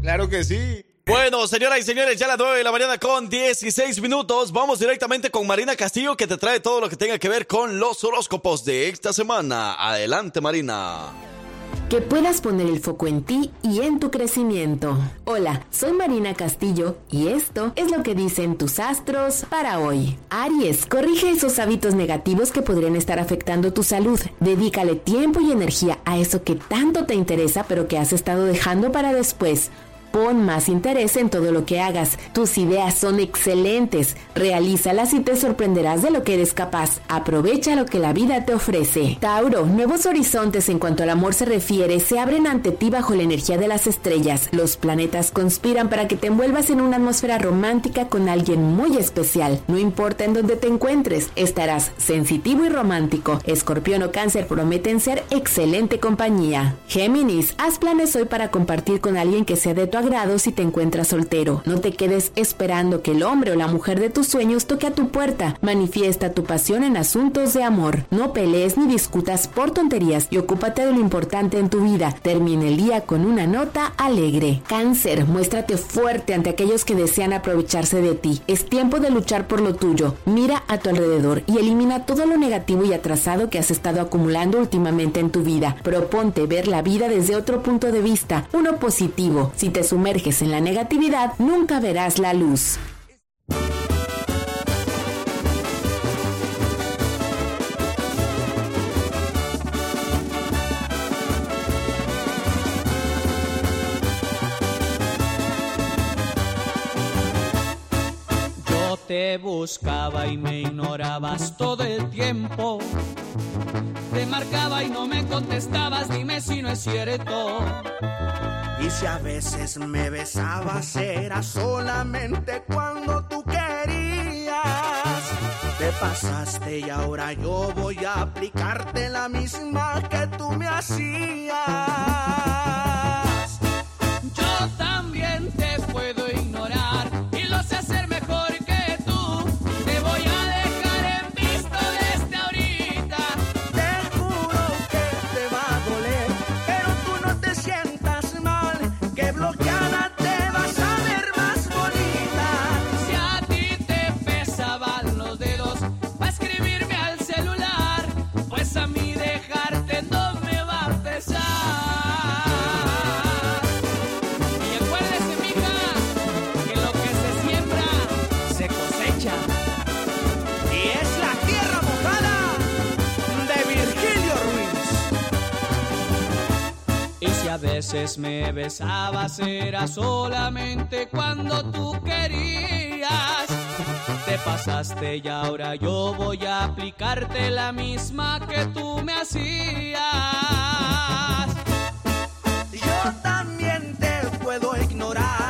Claro que sí. Bueno, señoras y señores, ya las 9 de la mañana con 16 minutos. Vamos directamente con Marina Castillo que te trae todo lo que tenga que ver con los horóscopos de esta semana. Adelante, Marina. Que puedas poner el foco en ti y en tu crecimiento. Hola, soy Marina Castillo y esto es lo que dicen tus astros para hoy. Aries, corrige esos hábitos negativos que podrían estar afectando tu salud. Dedícale tiempo y energía a eso que tanto te interesa pero que has estado dejando para después. Pon más interés en todo lo que hagas. Tus ideas son excelentes. Realízalas y te sorprenderás de lo que eres capaz. Aprovecha lo que la vida te ofrece. Tauro, nuevos horizontes en cuanto al amor se refiere se abren ante ti bajo la energía de las estrellas. Los planetas conspiran para que te envuelvas en una atmósfera romántica con alguien muy especial. No importa en dónde te encuentres, estarás sensitivo y romántico. Escorpión o cáncer prometen ser excelente compañía. Géminis, haz planes hoy para compartir con alguien que sea de tu agrado si te encuentras soltero. No te quedes esperando que el hombre o la mujer de tus sueños toque a tu puerta. Manifiesta tu pasión en asuntos de amor. No pelees ni discutas por tonterías y ocúpate de lo importante en tu vida. Termina el día con una nota alegre. Cáncer, muéstrate fuerte ante aquellos que desean aprovecharse de ti. Es tiempo de luchar por lo tuyo. Mira a tu alrededor y elimina todo lo negativo y atrasado que has estado acumulando últimamente en tu vida. Proponte ver la vida desde otro punto de vista, uno positivo. Si te sumerges en la negatividad, nunca verás la luz. Yo te buscaba y me ignorabas todo el tiempo. Te marcaba y no me contestabas, dime si no es cierto. Y si a veces me besabas era solamente cuando tú querías. Te pasaste y ahora yo voy a aplicarte la misma que tú me hacías. A veces me besabas era solamente cuando tú querías. Te pasaste y ahora yo voy a aplicarte la misma que tú me hacías. Yo también te puedo ignorar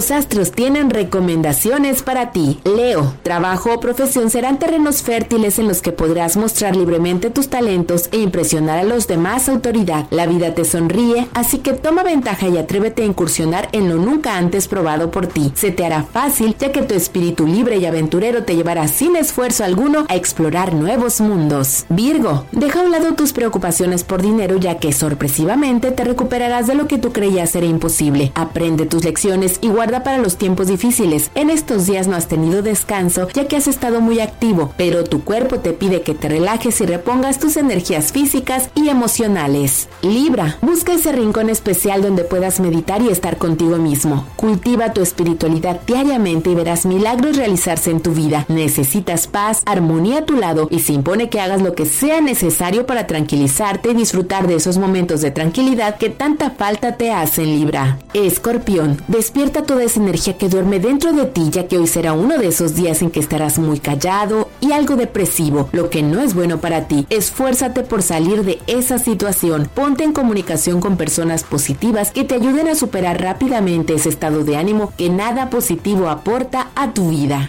Los astros tienen recomendaciones para ti. Leo, trabajo o profesión serán terrenos fértiles en los que podrás mostrar libremente tus talentos e impresionar a los demás autoridad. La vida te sonríe, así que toma ventaja y atrévete a incursionar en lo nunca antes probado por ti. Se te hará fácil ya que tu espíritu libre y aventurero te llevará sin esfuerzo alguno a explorar nuevos mundos. Virgo, deja a un lado tus preocupaciones por dinero ya que sorpresivamente te recuperarás de lo que tú creías era imposible. Aprende tus lecciones y guarda para los tiempos difíciles. En estos días no has tenido descanso ya que has estado muy activo, pero tu cuerpo te pide que te relajes y repongas tus energías físicas y emocionales. Libra, busca ese rincón especial donde puedas meditar y estar contigo mismo. Cultiva tu espiritualidad diariamente y verás milagros realizarse en tu vida. Necesitas paz, armonía a tu lado y se impone que hagas lo que sea necesario para tranquilizarte y disfrutar de esos momentos de tranquilidad que tanta falta te hacen Libra. Escorpión, despierta toda esa energía que duerme dentro de ti ya que hoy será uno de esos días en que estarás muy callado y algo depresivo, lo que no es bueno para ti. Esfuérzate por salir de esa situación. Ponte en comunicación con personas positivas que te ayuden a superar rápidamente ese estado de ánimo que nada positivo aporta a tu vida.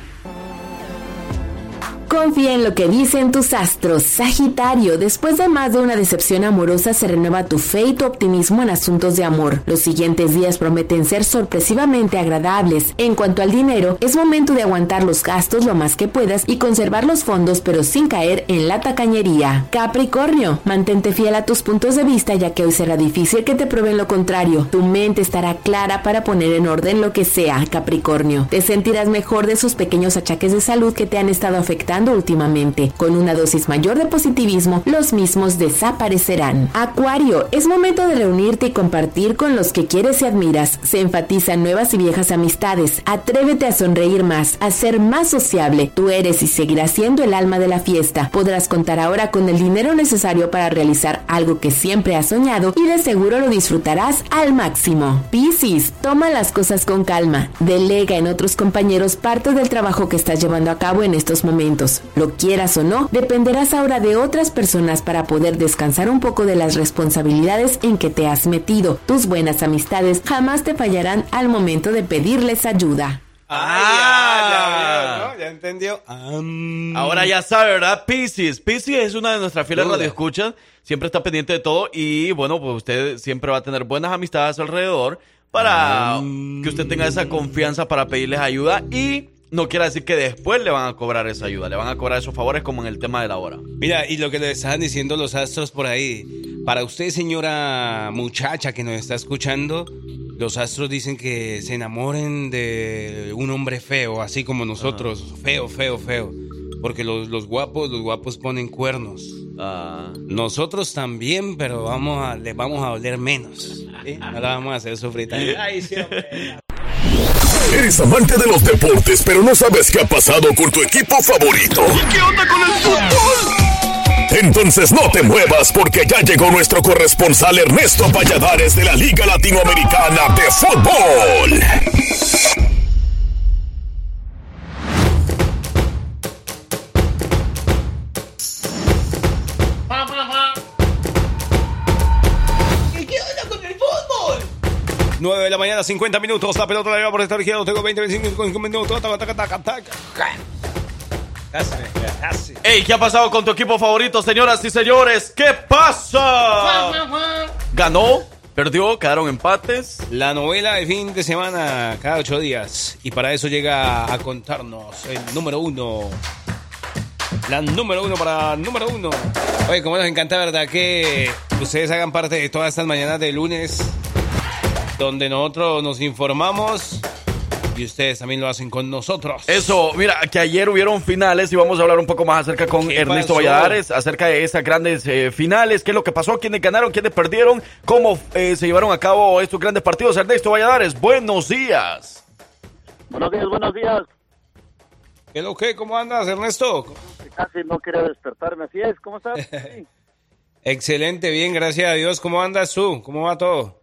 Confía en lo que dicen tus astros. Sagitario, después de más de una decepción amorosa, se renueva tu fe y tu optimismo en asuntos de amor. Los siguientes días prometen ser sorpresivamente agradables. En cuanto al dinero, es momento de aguantar los gastos lo más que puedas y conservar los fondos, pero sin caer en la tacañería. Capricornio, mantente fiel a tus puntos de vista, ya que hoy será difícil que te prueben lo contrario. Tu mente estará clara para poner en orden lo que sea, Capricornio. Te sentirás mejor de esos pequeños achaques de salud que te han estado afectando últimamente. Con una dosis mayor de positivismo, los mismos desaparecerán. Acuario, es momento de reunirte y compartir con los que quieres y admiras. Se enfatizan nuevas y viejas amistades. Atrévete a sonreír más, a ser más sociable. Tú eres y seguirás siendo el alma de la fiesta. Podrás contar ahora con el dinero necesario para realizar algo que siempre has soñado y de seguro lo disfrutarás al máximo. Piscis, toma las cosas con calma. Delega en otros compañeros parte del trabajo que estás llevando a cabo en estos momentos. Lo quieras o no, dependerás ahora de otras personas para poder descansar un poco de las responsabilidades en que te has metido. Tus buenas amistades jamás te fallarán al momento de pedirles ayuda. Ah, ya, ya entendió. Ahora ya sabe, ¿verdad? Pisces. Pisces es una de nuestras fieles radioescuchas. Siempre está pendiente de todo. Y bueno, pues usted siempre va a tener buenas amistades alrededor para que usted tenga esa confianza para pedirles ayuda. Y no quiere decir que después le van a cobrar esa ayuda. Le van a cobrar esos favores como en el tema de la hora. Mira, y lo que le estaban diciendo los astros por ahí. Para usted, señora muchacha que nos está escuchando, los astros dicen que se enamoren de un hombre feo, así como nosotros. Feo, feo, feo. Porque los, los guapos, los guapos ponen cuernos. Nosotros también, pero vamos a, le vamos a oler menos. ¿sí? No la vamos a hacer sufrir. Eres amante de los deportes, pero no sabes qué ha pasado con tu equipo favorito. ¿Qué onda con el fútbol? Entonces no te muevas porque ya llegó nuestro corresponsal Ernesto Valladares de la Liga Latinoamericana de Fútbol. 9 de la mañana, 50 minutos. La pelota la lleva por esta región. Tengo 20, 25 minutos. Taca, taca, taca, taca. Ey, ¿qué ha pasado con tu equipo favorito, señoras y señores? ¿Qué pasa? ¿Ganó? ¿Perdió? ¿Quedaron empates? La novela de fin de semana cada ocho días. Y para eso llega a contarnos el número uno. La número uno para número uno. Oye, como nos encanta, ¿verdad? Que ustedes hagan parte de todas estas mañanas de lunes donde nosotros nos informamos y ustedes también lo hacen con nosotros. Eso, mira, que ayer hubieron finales y vamos a hablar un poco más acerca con ¿Qué Ernesto pasó? Valladares, acerca de esas grandes eh, finales, qué es lo que pasó, quiénes ganaron, quiénes perdieron, cómo eh, se llevaron a cabo estos grandes partidos. Ernesto Valladares, buenos días. Buenos días, buenos días. ¿Qué es lo que? ¿Cómo andas, Ernesto? Casi no quería despertarme. Así es, ¿cómo estás? Sí. Excelente, bien, gracias a Dios. ¿Cómo andas tú? ¿Cómo va todo?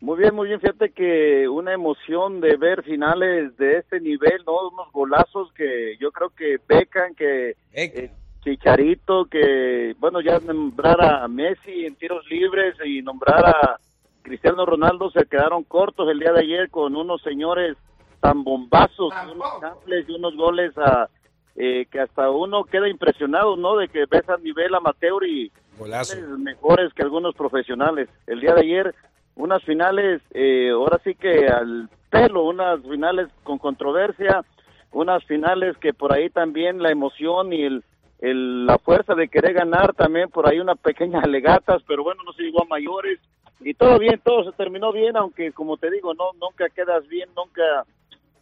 Muy bien, muy bien. Fíjate que una emoción de ver finales de este nivel, ¿no? Unos golazos que yo creo que pecan, que eh, Chicharito, que, bueno, ya nombrar a Messi en tiros libres y nombrar a Cristiano Ronaldo se quedaron cortos el día de ayer con unos señores tan bombazos, unos samples y unos goles a, eh, que hasta uno queda impresionado, ¿no? De que ves a nivel amateur y Golazo. mejores que algunos profesionales. El día de ayer, unas finales, eh, ahora sí que al pelo, unas finales con controversia, unas finales que por ahí también la emoción y el, el- la fuerza de querer ganar también por ahí unas pequeñas alegatas, pero bueno, no se llegó a mayores y todo bien, todo se terminó bien, aunque como te digo, no nunca quedas bien, nunca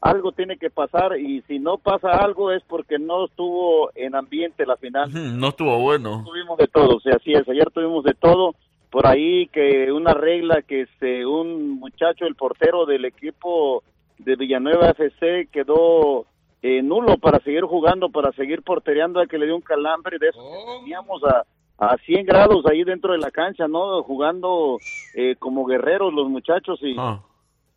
algo tiene que pasar y si no pasa algo es porque no estuvo en ambiente la final No estuvo bueno. tuvimos de todo, o sea, así es, ayer tuvimos de todo, por ahí que una regla que este, un muchacho, el portero del equipo de Villanueva FC quedó eh, nulo para seguir jugando, para seguir portereando a que le dio un calambre de eso, que teníamos a, a 100 grados ahí dentro de la cancha, ¿no? Jugando eh, como guerreros los muchachos y,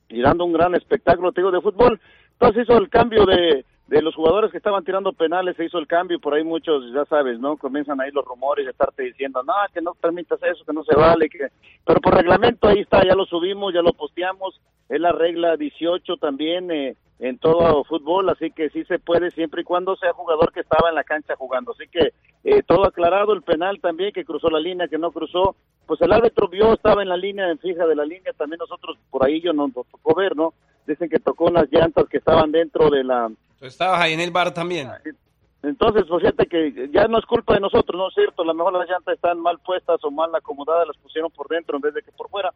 y dando un gran espectáculo, te digo, de fútbol. Entonces hizo el cambio de, de los jugadores que estaban tirando penales, se hizo el cambio y por ahí muchos, ya sabes, ¿no? Comienzan ahí los rumores de estarte diciendo, no, que no permitas eso, que no se vale, que... Pero por reglamento ahí está, ya lo subimos, ya lo posteamos, es la regla 18 también eh, en todo fútbol, así que sí se puede siempre y cuando sea jugador que estaba en la cancha jugando. Así que eh, todo aclarado, el penal también, que cruzó la línea, que no cruzó, pues el árbitro vio, estaba en la línea, en fija de la línea, también nosotros por ahí yo no nos tocó ver, ¿no? Dicen que tocó unas llantas que estaban dentro de la, Estabas ahí en el bar también. entonces, pues fíjate que ya no es culpa de nosotros, ¿no es cierto? A lo mejor las llantas están mal puestas o mal acomodadas, las pusieron por dentro en vez de que por fuera.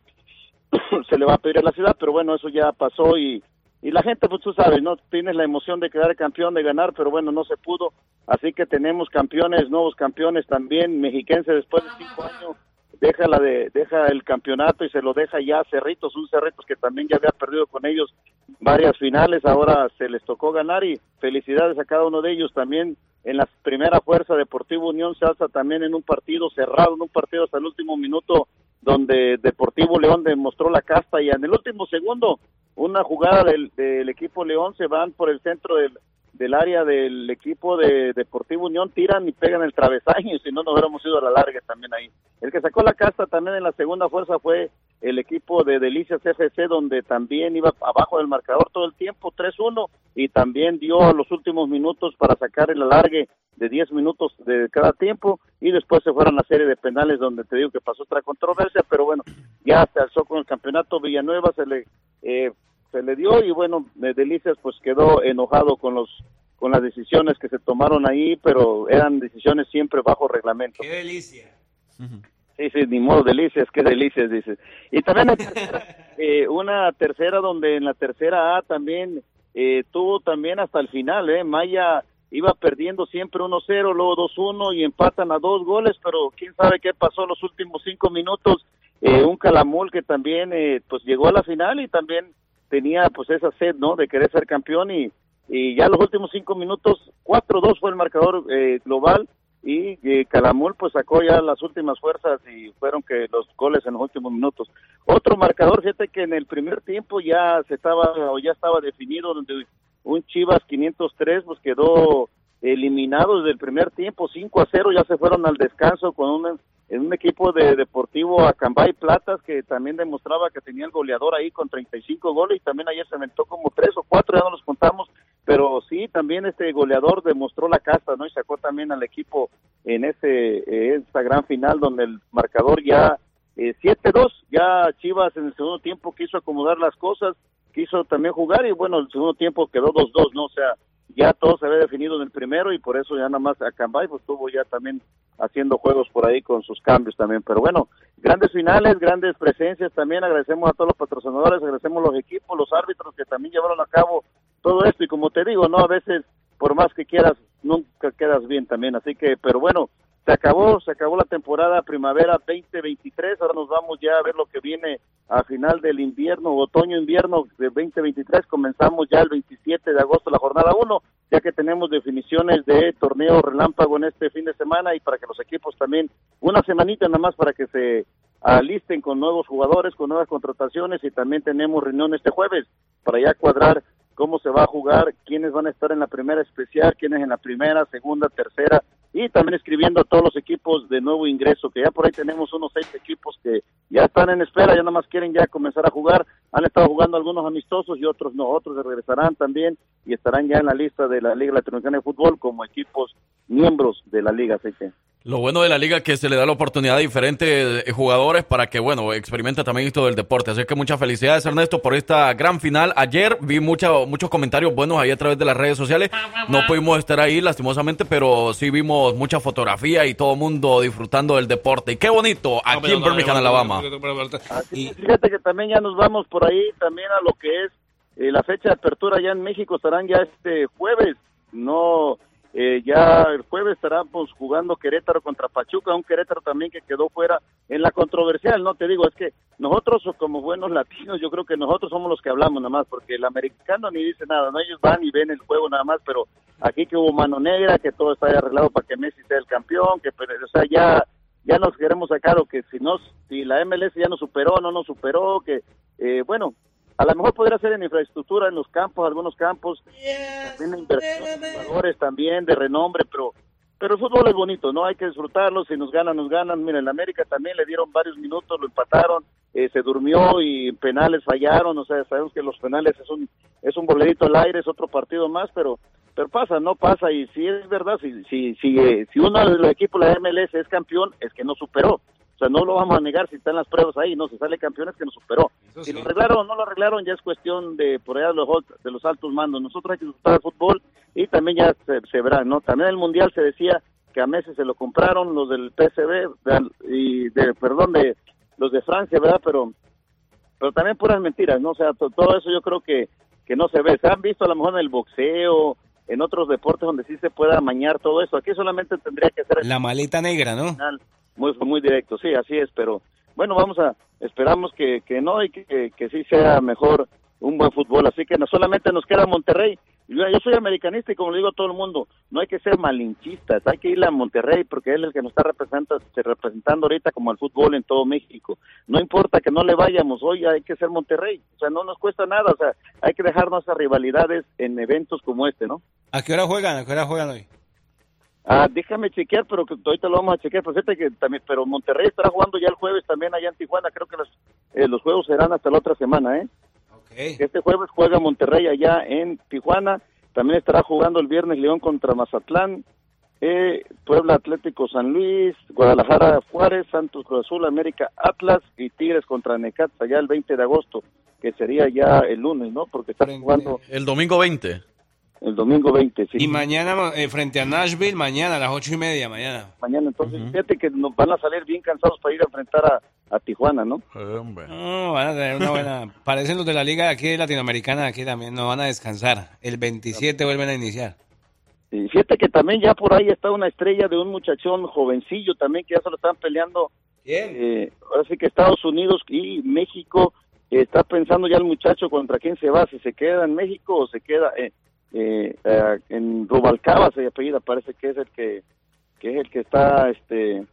Se le va a pedir a la ciudad, pero bueno, eso ya pasó y, y la gente, pues tú sabes, ¿no? Tienes la emoción de quedar campeón, de ganar, pero bueno, no se pudo. Así que tenemos campeones, nuevos campeones también, mexiquense después de cinco años. Deja, la de, deja el campeonato y se lo deja ya a Cerritos, un Cerritos que también ya había perdido con ellos varias finales, ahora se les tocó ganar y felicidades a cada uno de ellos. También en la primera fuerza Deportivo Unión se alza también en un partido cerrado, en un partido hasta el último minuto donde Deportivo León demostró la casta y en el último segundo una jugada del, del equipo León se van por el centro del, del área del equipo de Deportivo Unión, tiran y pegan el travesaño, si no nos hubiéramos ido a la larga también ahí. El que sacó la casta también en la segunda fuerza fue el equipo de Delicias FC, donde también iba abajo del marcador todo el tiempo, 3-1, y también dio los últimos minutos para sacar el alargue de 10 minutos de cada tiempo, y después se fueron a la serie de penales, donde te digo que pasó otra controversia, pero bueno, ya se alzó con el campeonato Villanueva, se le, eh, se le dio, y bueno, de Delicias pues quedó enojado con los con las decisiones que se tomaron ahí, pero eran decisiones siempre bajo reglamento. ¡Qué delicia! Sí, sí, ni modo, delicias, qué delicias, dices. Y también hay tercera, eh, una tercera donde en la tercera A también eh, tuvo también hasta el final, ¿eh? Maya iba perdiendo siempre 1-0, luego 2-1 y empatan a dos goles, pero quién sabe qué pasó los últimos cinco minutos. Eh, un Calamul que también eh, pues llegó a la final y también tenía pues esa sed, ¿no? De querer ser campeón y, y ya los últimos cinco minutos, 4-2 fue el marcador eh, global y eh, Calamul pues sacó ya las últimas fuerzas y fueron que los goles en los últimos minutos. Otro marcador, fíjate que en el primer tiempo ya se estaba o ya estaba definido donde un Chivas 503 pues quedó eliminado desde el primer tiempo 5 a 0, ya se fueron al descanso con un, en un equipo de Deportivo Acambay Platas que también demostraba que tenía el goleador ahí con 35 goles y también ayer se aventó como tres o cuatro, ya no los contamos, pero sí, también este goleador demostró la casta, ¿no? Y sacó también al equipo en ese eh, esta gran final donde el marcador ya eh, 7-2, ya Chivas en el segundo tiempo quiso acomodar las cosas, quiso también jugar y bueno, el segundo tiempo quedó 2-2, ¿no? O sea, ya todo se había definido en el primero y por eso ya nada más Acambay pues estuvo ya también haciendo juegos por ahí con sus cambios también. Pero bueno, grandes finales, grandes presencias también. Agradecemos a todos los patrocinadores, agradecemos los equipos, los árbitros que también llevaron a cabo todo esto. Y como te digo, no a veces por más que quieras nunca quedas bien también. Así que, pero bueno, se acabó, se acabó la temporada primavera 2023, ahora nos vamos ya a ver lo que viene a final del invierno, otoño-invierno de 2023, comenzamos ya el 27 de agosto la jornada 1, ya que tenemos definiciones de torneo relámpago en este fin de semana y para que los equipos también, una semanita nada más para que se alisten con nuevos jugadores, con nuevas contrataciones y también tenemos reunión este jueves para ya cuadrar cómo se va a jugar, quiénes van a estar en la primera especial, quiénes en la primera, segunda, tercera, y también escribiendo a todos los equipos de nuevo ingreso, que ya por ahí tenemos unos seis equipos que ya están en espera, ya nada más quieren ya comenzar a jugar, han estado jugando algunos amistosos y otros no, otros regresarán también y estarán ya en la lista de la Liga Latinoamericana de Fútbol como equipos miembros de la liga, así. Lo bueno de la liga es que se le da la oportunidad a diferentes eh, jugadores para que, bueno, experimenten también esto del deporte. Así que muchas felicidades, Ernesto, por esta gran final. Ayer vi mucha, muchos comentarios buenos ahí a través de las redes sociales. No pudimos estar ahí, lastimosamente, pero sí vimos mucha fotografía y todo el mundo disfrutando del deporte. Y qué bonito, aquí en Birmingham, Alabama. Y fíjate que también ya nos vamos por ahí también a lo que es eh, la fecha de apertura allá en México, estarán ya este jueves, no... Eh, ya el jueves estaremos jugando Querétaro contra Pachuca, un Querétaro también que quedó fuera en la controversial, ¿no? Te digo, es que nosotros como buenos latinos, yo creo que nosotros somos los que hablamos nada más, porque el americano ni dice nada, ¿no? Ellos van y ven el juego nada más, pero aquí que hubo mano negra, que todo está arreglado para que Messi sea el campeón, que, pero, o sea, ya ya nos queremos sacar o que si no, si la MLS ya nos superó, no nos superó, que, eh, bueno, a lo mejor podría ser en infraestructura, en los campos, algunos campos, también inversión, jugadores también de renombre, pero pero el fútbol es bonito, ¿no? Hay que disfrutarlo, si nos ganan, nos ganan. Mira, en América también le dieron varios minutos, lo empataron, eh, se durmió y penales fallaron, o sea, sabemos que los penales es un es un boledito al aire, es otro partido más, pero pero pasa, no pasa, y si es verdad, si si si, eh, si uno de los equipos de la MLS es campeón, es que no superó. Sea, no lo vamos a negar si están las pruebas ahí, no, si sale campeón es que nos superó. Si lo arreglaron o no lo arreglaron ya es cuestión de por allá de los, de los altos mandos. Nosotros hay que disfrutar del fútbol y también ya se, se verá, ¿no? También el Mundial se decía que a meses se lo compraron los del PSV y de, perdón, de los de Francia, ¿verdad? Pero pero también puras mentiras, ¿no? O sea, to- todo eso yo creo que, que no se ve. Se han visto a lo mejor en el boxeo, en otros deportes donde sí se pueda amañar todo eso. Aquí solamente tendría que ser La maleta negra, ¿no? Muy muy directo, sí, así es, pero bueno, vamos a esperamos que, que no y que, que sí sea mejor un buen fútbol, así que no solamente nos queda Monterrey. Yo, soy americanista y como le digo a todo el mundo, no hay que ser malinchistas, hay que ir a Monterrey porque él es el que nos está representando, se representando ahorita como el fútbol en todo México. No importa que no le vayamos, hoy hay que ser Monterrey, o sea, no nos cuesta nada, o sea, hay que dejar nuestras rivalidades en eventos como este, ¿no? ¿A qué hora juegan? ¿A qué hora juegan hoy? Ah, déjame chequear, pero que ahorita lo vamos a chequear. Pues fíjate que también, pero Monterrey estará jugando ya el jueves también allá en Tijuana. Creo que los, eh, los juegos serán hasta la otra semana, ¿eh? Este jueves juega Monterrey allá en Tijuana. También estará jugando el viernes León contra Mazatlán, eh, Puebla Atlético San Luis, Guadalajara Juárez, Santos Cruz Azul, América Atlas y Tigres contra Necaxa ya el 20 de agosto, que sería ya el lunes, ¿no? Porque están jugando El domingo 20. El domingo 20, sí. Y mañana eh, frente a Nashville, mañana a las ocho y media, mañana. mañana. Entonces, fíjate que nos van a salir bien cansados para ir a enfrentar a, a Tijuana, ¿no? No, van a tener una buena... Parecen los de la liga de aquí latinoamericana, aquí también, no van a descansar. El 27 vuelven a iniciar. Y fíjate que también ya por ahí está una estrella de un muchachón jovencillo también que ya se lo están peleando. Eh, ahora sí que Estados Unidos y México eh, está pensando ya el muchacho contra quién se va, si se queda en México o se queda eh, eh, eh, en Rubalcaba, se apellida, parece que es el que, que es el que está este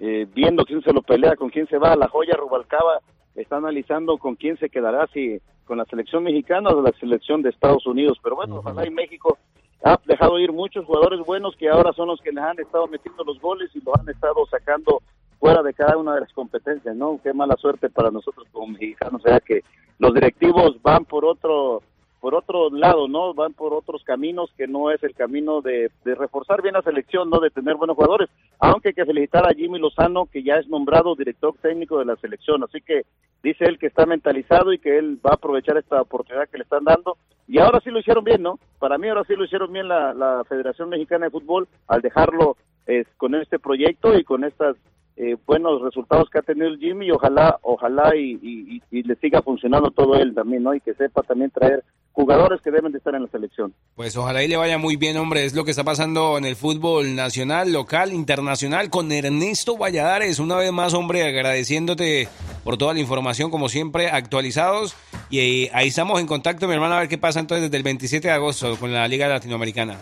eh, viendo quién se lo pelea, con quién se va. La joya Rubalcaba está analizando con quién se quedará, si con la selección mexicana o la selección de Estados Unidos. Pero bueno, ojalá y México ha dejado ir muchos jugadores buenos que ahora son los que les han estado metiendo los goles y los han estado sacando fuera de cada una de las competencias, ¿no? Qué mala suerte para nosotros como mexicanos, o sea que los directivos van por otro por otro lado, ¿no? Van por otros caminos que no es el camino de, de reforzar bien la selección, ¿no? De tener buenos jugadores. Aunque hay que felicitar a Jimmy Lozano, que ya es nombrado director técnico de la selección. Así que dice él que está mentalizado y que él va a aprovechar esta oportunidad que le están dando. Y ahora sí lo hicieron bien, ¿no? Para mí ahora sí lo hicieron bien la, la Federación Mexicana de Fútbol al dejarlo eh, con este proyecto y con estas eh, buenos resultados que ha tenido Jimmy y ojalá, ojalá y, y- y- le siga funcionando todo él también, ¿no? Y que sepa también traer jugadores que deben de estar en la selección. Pues ojalá y le vaya muy bien, hombre. Es lo que está pasando en el fútbol nacional, local, internacional con Ernesto Valladares. Una vez más, hombre, agradeciéndote por toda la información, como siempre, actualizados. Y ahí estamos en contacto, mi hermano, a ver qué pasa entonces desde el 27 de agosto con la Liga Latinoamericana.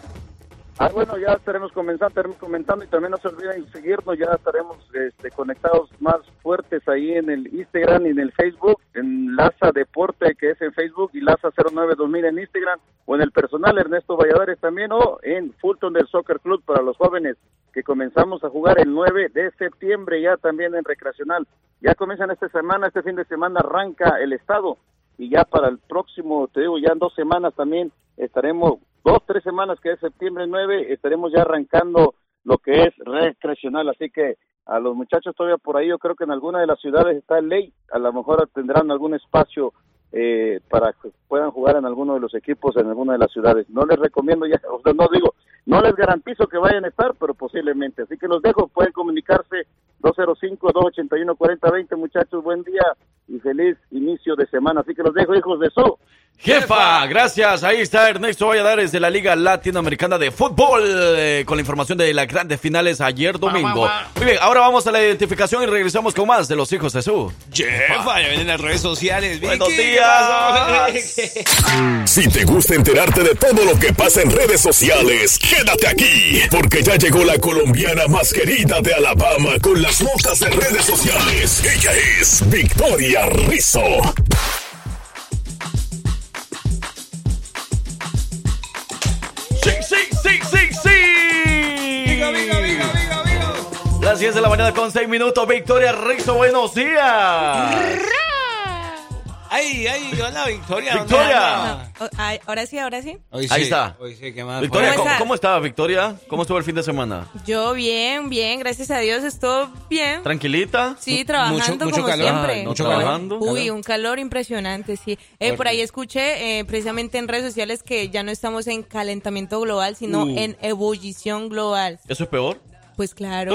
Ah, bueno, ya estaremos comenzando, estaremos comentando y también no se olviden seguirnos, ya estaremos este, conectados más fuertes ahí en el Instagram y en el Facebook, en Laza Deporte, que es en Facebook, y Laza 09 2000 en Instagram, o en el personal Ernesto Valladares también, o en Fulton del Soccer Club para los jóvenes, que comenzamos a jugar el 9 de septiembre ya también en recreacional. Ya comienzan esta semana, este fin de semana arranca el estado, y ya para el próximo, te digo, ya en dos semanas también estaremos, dos, tres semanas que es septiembre 9, estaremos ya arrancando lo que es recreacional, así que a los muchachos todavía por ahí, yo creo que en alguna de las ciudades está ley, a lo mejor tendrán algún espacio eh, para que puedan jugar en alguno de los equipos en alguna de las ciudades. No les recomiendo ya, o sea, no digo, no les garantizo que vayan a estar, pero posiblemente. Así que los dejo, pueden comunicarse 205-281-4020, muchachos, buen día y feliz inicio de semana. Así que los dejo, hijos de su. Jefa, gracias. Ahí está Ernesto Valladares de la Liga Latinoamericana de Fútbol eh, con la información de las grandes finales ayer domingo. Muy bien, ahora vamos a la identificación y regresamos con más de los hijos de su. Jefa, ya vienen las redes sociales. Buenos Vicky, ¿qué días. Si te gusta enterarte de todo lo que pasa en redes sociales, quédate aquí, porque ya llegó la colombiana más querida de Alabama con las notas de redes sociales. Ella es Victoria Rizzo. Sí, sí, sí, sí, sí. Las 10 de la mañana con 6 minutos. Victoria Rizzo, buenos días. Ay, ay, hola Victoria. ¿dónde Victoria. ahora sí, ahora sí. Hoy Ahí sí, está. Hoy sí, ¿qué más? Victoria, ¿Cómo ¿cómo, está? cómo está, Victoria? ¿Cómo estuvo el fin de semana? Yo bien, bien, gracias a Dios, estuvo bien. ¿Tranquilita? Sí, trabajando mucho como calor. siempre. Ay, mucho trabajando. Uy, un calor impresionante, sí. Eh, por ahí escuché eh, precisamente en redes sociales que ya no estamos en calentamiento global, sino Uh. en ebullición global. ¿Eso es peor? Pues claro,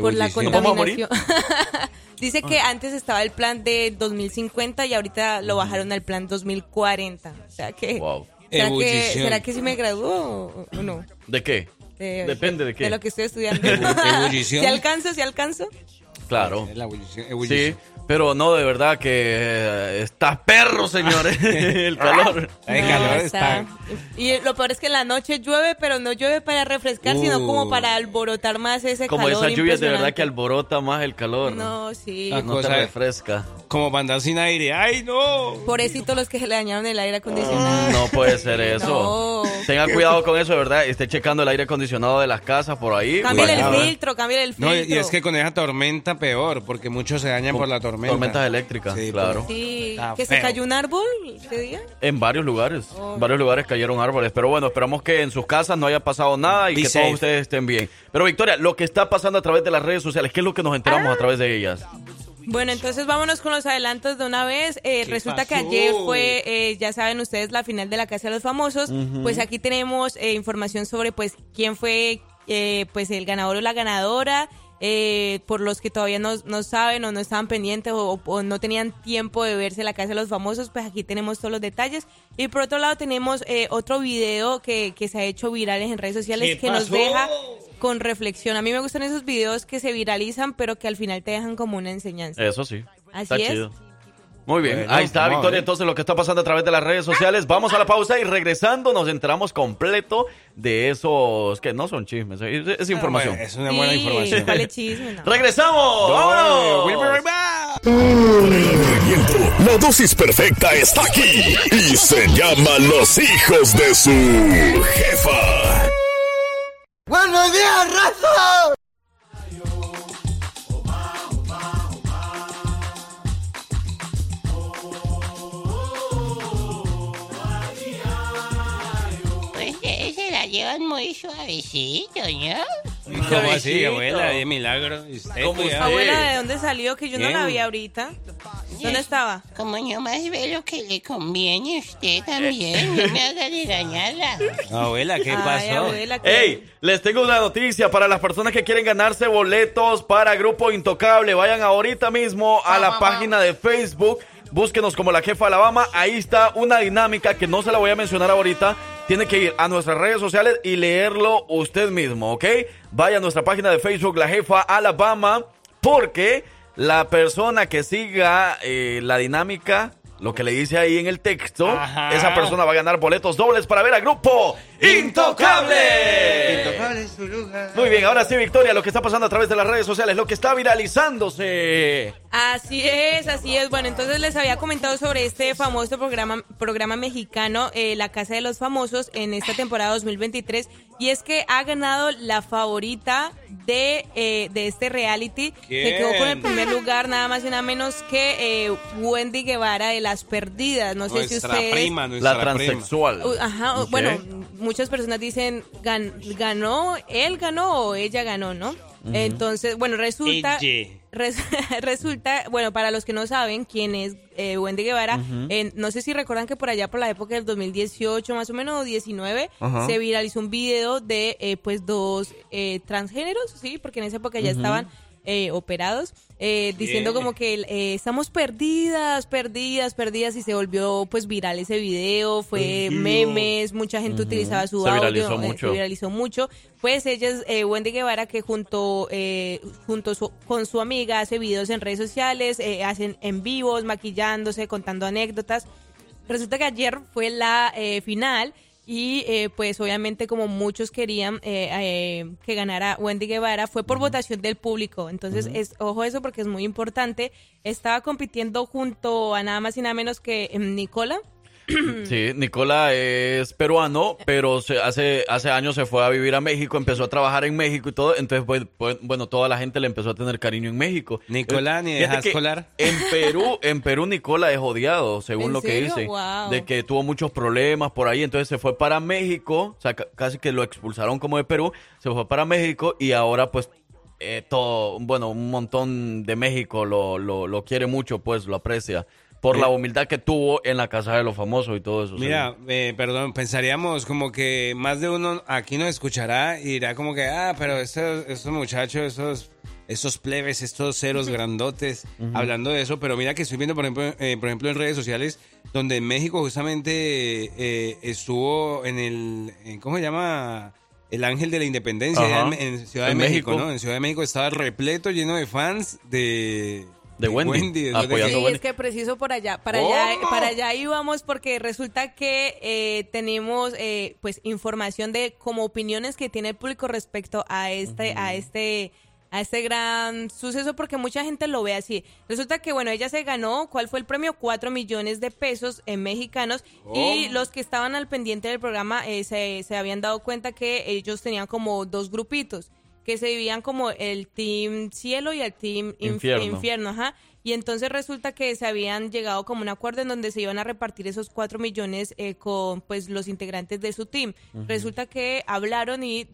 por la Ebullición. ¿Nos Dice que antes estaba el plan de 2050 y ahorita lo bajaron al plan 2040. O sea que... Wow. ¿Será que. ¿Será que sí me graduó o- o no? ¿De qué? De- Depende de qué. De lo que estoy estudiando. Ebullición. ¿Si alcanzo? ¿Si alcanzo? Claro. La ebullición, Sí, pero no, de verdad que eh, está perro, señores. el calor. El calor está- está. Y lo peor es que en la noche llueve, pero no llueve para refrescar, sino Uh. como para alborotar más ese Como calor esas lluvias de verdad que alborota más el calor. No, sí. La No cosa te es- refresca. Como para andar sin aire. ¡Ay, no! Pobrecitos los que se le dañaron el aire acondicionado. No puede ser eso. No. Tenga cuidado con eso, de verdad. Esté checando el aire acondicionado de las casas por ahí. Cámbiale el filtro, cámbiale el filtro. No, y es que con esa tormenta peor, porque muchos se dañan por la tormenta. Tormentas eléctricas, Sí, claro. Sí, Está que se cayó un árbol ese día. En varios lugares. Oh. En varios lugares cayeron árboles. Pero bueno, esperamos que en sus casas no haya pasado nada y Be que safe. todos ustedes estén bien. Pero Victoria, lo que está pasando a través de las redes sociales, ¿qué es lo que nos enteramos a través de ellas? Bueno, entonces vámonos con los adelantos de una vez. Eh, ¿Qué resulta que ayer fue, eh, ya saben ustedes, la final de la Casa de los Famosos. Pues aquí tenemos eh, información sobre pues quién fue eh, pues el ganador o la ganadora. Eh, por los que todavía no, no saben o no estaban pendientes o, o no tenían tiempo de verse la Casa de los Famosos, pues aquí tenemos todos los detalles. Y por otro lado tenemos eh, otro video que, que se ha hecho virales en redes sociales ¿Qué que nos pasó? deja con reflexión. A mí me gustan esos videos que se viralizan pero que al final te dejan como una enseñanza. Eso sí. Así está es. chido. Muy bien, Bueno, ahí está Victoria, entonces lo que está pasando a través de las redes sociales. Vamos a la pausa y regresando nos enteramos completo de esos que no son chismes, es, es información. bueno, es una buena Sí, información. ¿cuál es chisme? No. ¡Regresamos! ¡Vámonos! We'll be right back. Entretenimiento. La dosis perfecta está aquí y se llama Los hijos de su jefa. ¡Buenos días, raza! Muy suavecito, ¿no? ¿Cómo así, abuela? De milagro. ¿Y usted, ¿Cómo? Abuela, ¿de dónde salió? Que yo no la vi ahorita. ¿Dónde estaba? Como yo más ve lo que le conviene a usted también, no me haga regañarla. Abuela, ¿qué Ay, pasó? abuela, que- Hey, les tengo una noticia para las personas que quieren ganarse boletos para Grupo Intocable. Vayan ahorita mismo a la página de Facebook. Búsquenos como la jefa Alabama. Ahí está una dinámica que no se la voy a mencionar ahorita. Tiene que ir a nuestras redes sociales y leerlo usted mismo, ¿ok? Vaya a nuestra página de Facebook, la jefa Alabama, porque la persona que siga eh, la dinámica, lo que le dice ahí en el texto, Ajá. esa persona va a ganar boletos dobles para ver a Grupo Intocable. Intocable es su lugar. Muy bien, ahora sí, Victoria, lo que está pasando a través de las redes sociales, lo que está viralizándose. Así es, así es. Bueno, entonces les había comentado sobre este famoso programa, programa mexicano, eh, La Casa de los Famosos, en esta temporada 2023. Y es que ha ganado la favorita de, eh, de este reality. ¿Quién? Se quedó con el primer lugar, nada más y nada menos que eh, Wendy Guevara de Las Perdidas. No sé si ustedes... prima, La transexual. Uh, Ajá, bueno, muchas personas dicen, gan- ganó, él ganó o ella ganó, ¿no? Entonces, bueno, resulta... Res- resulta, bueno, para los que no saben quién es eh, Wendy Guevara, eh, no sé si recuerdan que por allá por la época del 2018, más o menos, o 19, Ajá. se viralizó un video de, eh, pues, dos eh, transgéneros, ¿sí? Porque en esa época ya estaban eh, operados, eh, diciendo como que eh, estamos perdidas, perdidas, perdidas, y se volvió, pues, viral ese video, fue Perdido. memes, mucha gente utilizaba su Se audio, viralizó eh, mucho. se viralizó mucho. Pues ella es eh, Wendy Guevara que junto, eh, junto su- con su amiga hace videos en redes sociales, eh, hacen en vivos, maquillándose, contando anécdotas. Resulta que ayer fue la eh, final y eh, pues obviamente como muchos querían eh, eh, que ganara Wendy Guevara fue por votación del público. Entonces, es, ojo eso porque es muy importante. Estaba compitiendo junto a nada más y nada menos que em, Nicola. Sí, Nicola es peruano, pero se- hace, hace años se fue a vivir a México, empezó a trabajar en México y todo, entonces, pues, pues, bueno, toda la gente le empezó a tener cariño en México. Nicola, Eh, ni dejas colar. En Perú, en Perú Nicola es odiado, según ¿En lo que serio? dice, Wow. de que tuvo muchos problemas por ahí, entonces se fue para México, o sea, ca- casi que lo expulsaron como de Perú, se fue para México y ahora pues eh, todo, bueno, un montón de México lo, lo, lo quiere mucho, pues lo aprecia. Por Eh. la humildad que tuvo en la casa de los famosos y todo eso. Mira, eh, perdón, pensaríamos como que más de uno aquí nos escuchará y dirá como que, ah, pero estos, estos muchachos, esos, esos plebes, estos ceros grandotes, hablando de eso, pero mira que estoy viendo, por ejemplo, eh, por ejemplo en redes sociales, donde en México justamente eh, estuvo en el, en- ¿cómo se llama? El Ángel de la Independencia, en, en Ciudad de México. ¿no? En Ciudad de México estaba repleto, lleno de fans de... De Wendy, apoyando Sí, Wendy. es que preciso por allá, para allá, para allá íbamos porque resulta que eh, tenemos eh, pues información de como opiniones que tiene el público respecto a este, a este, a este gran suceso porque mucha gente lo ve así. Resulta que bueno, ella se ganó, ¿cuál fue el premio? Cuatro millones de pesos en mexicanos y Oh. los que estaban al pendiente del programa eh, se, se habían dado cuenta que ellos tenían como dos grupitos que se dividían como el team cielo y el team inf- Infierno. infierno, ajá. Y entonces resulta que se habían llegado como un acuerdo en donde se iban a repartir esos cuatro millones eh, con pues los integrantes de su team. Resulta que hablaron y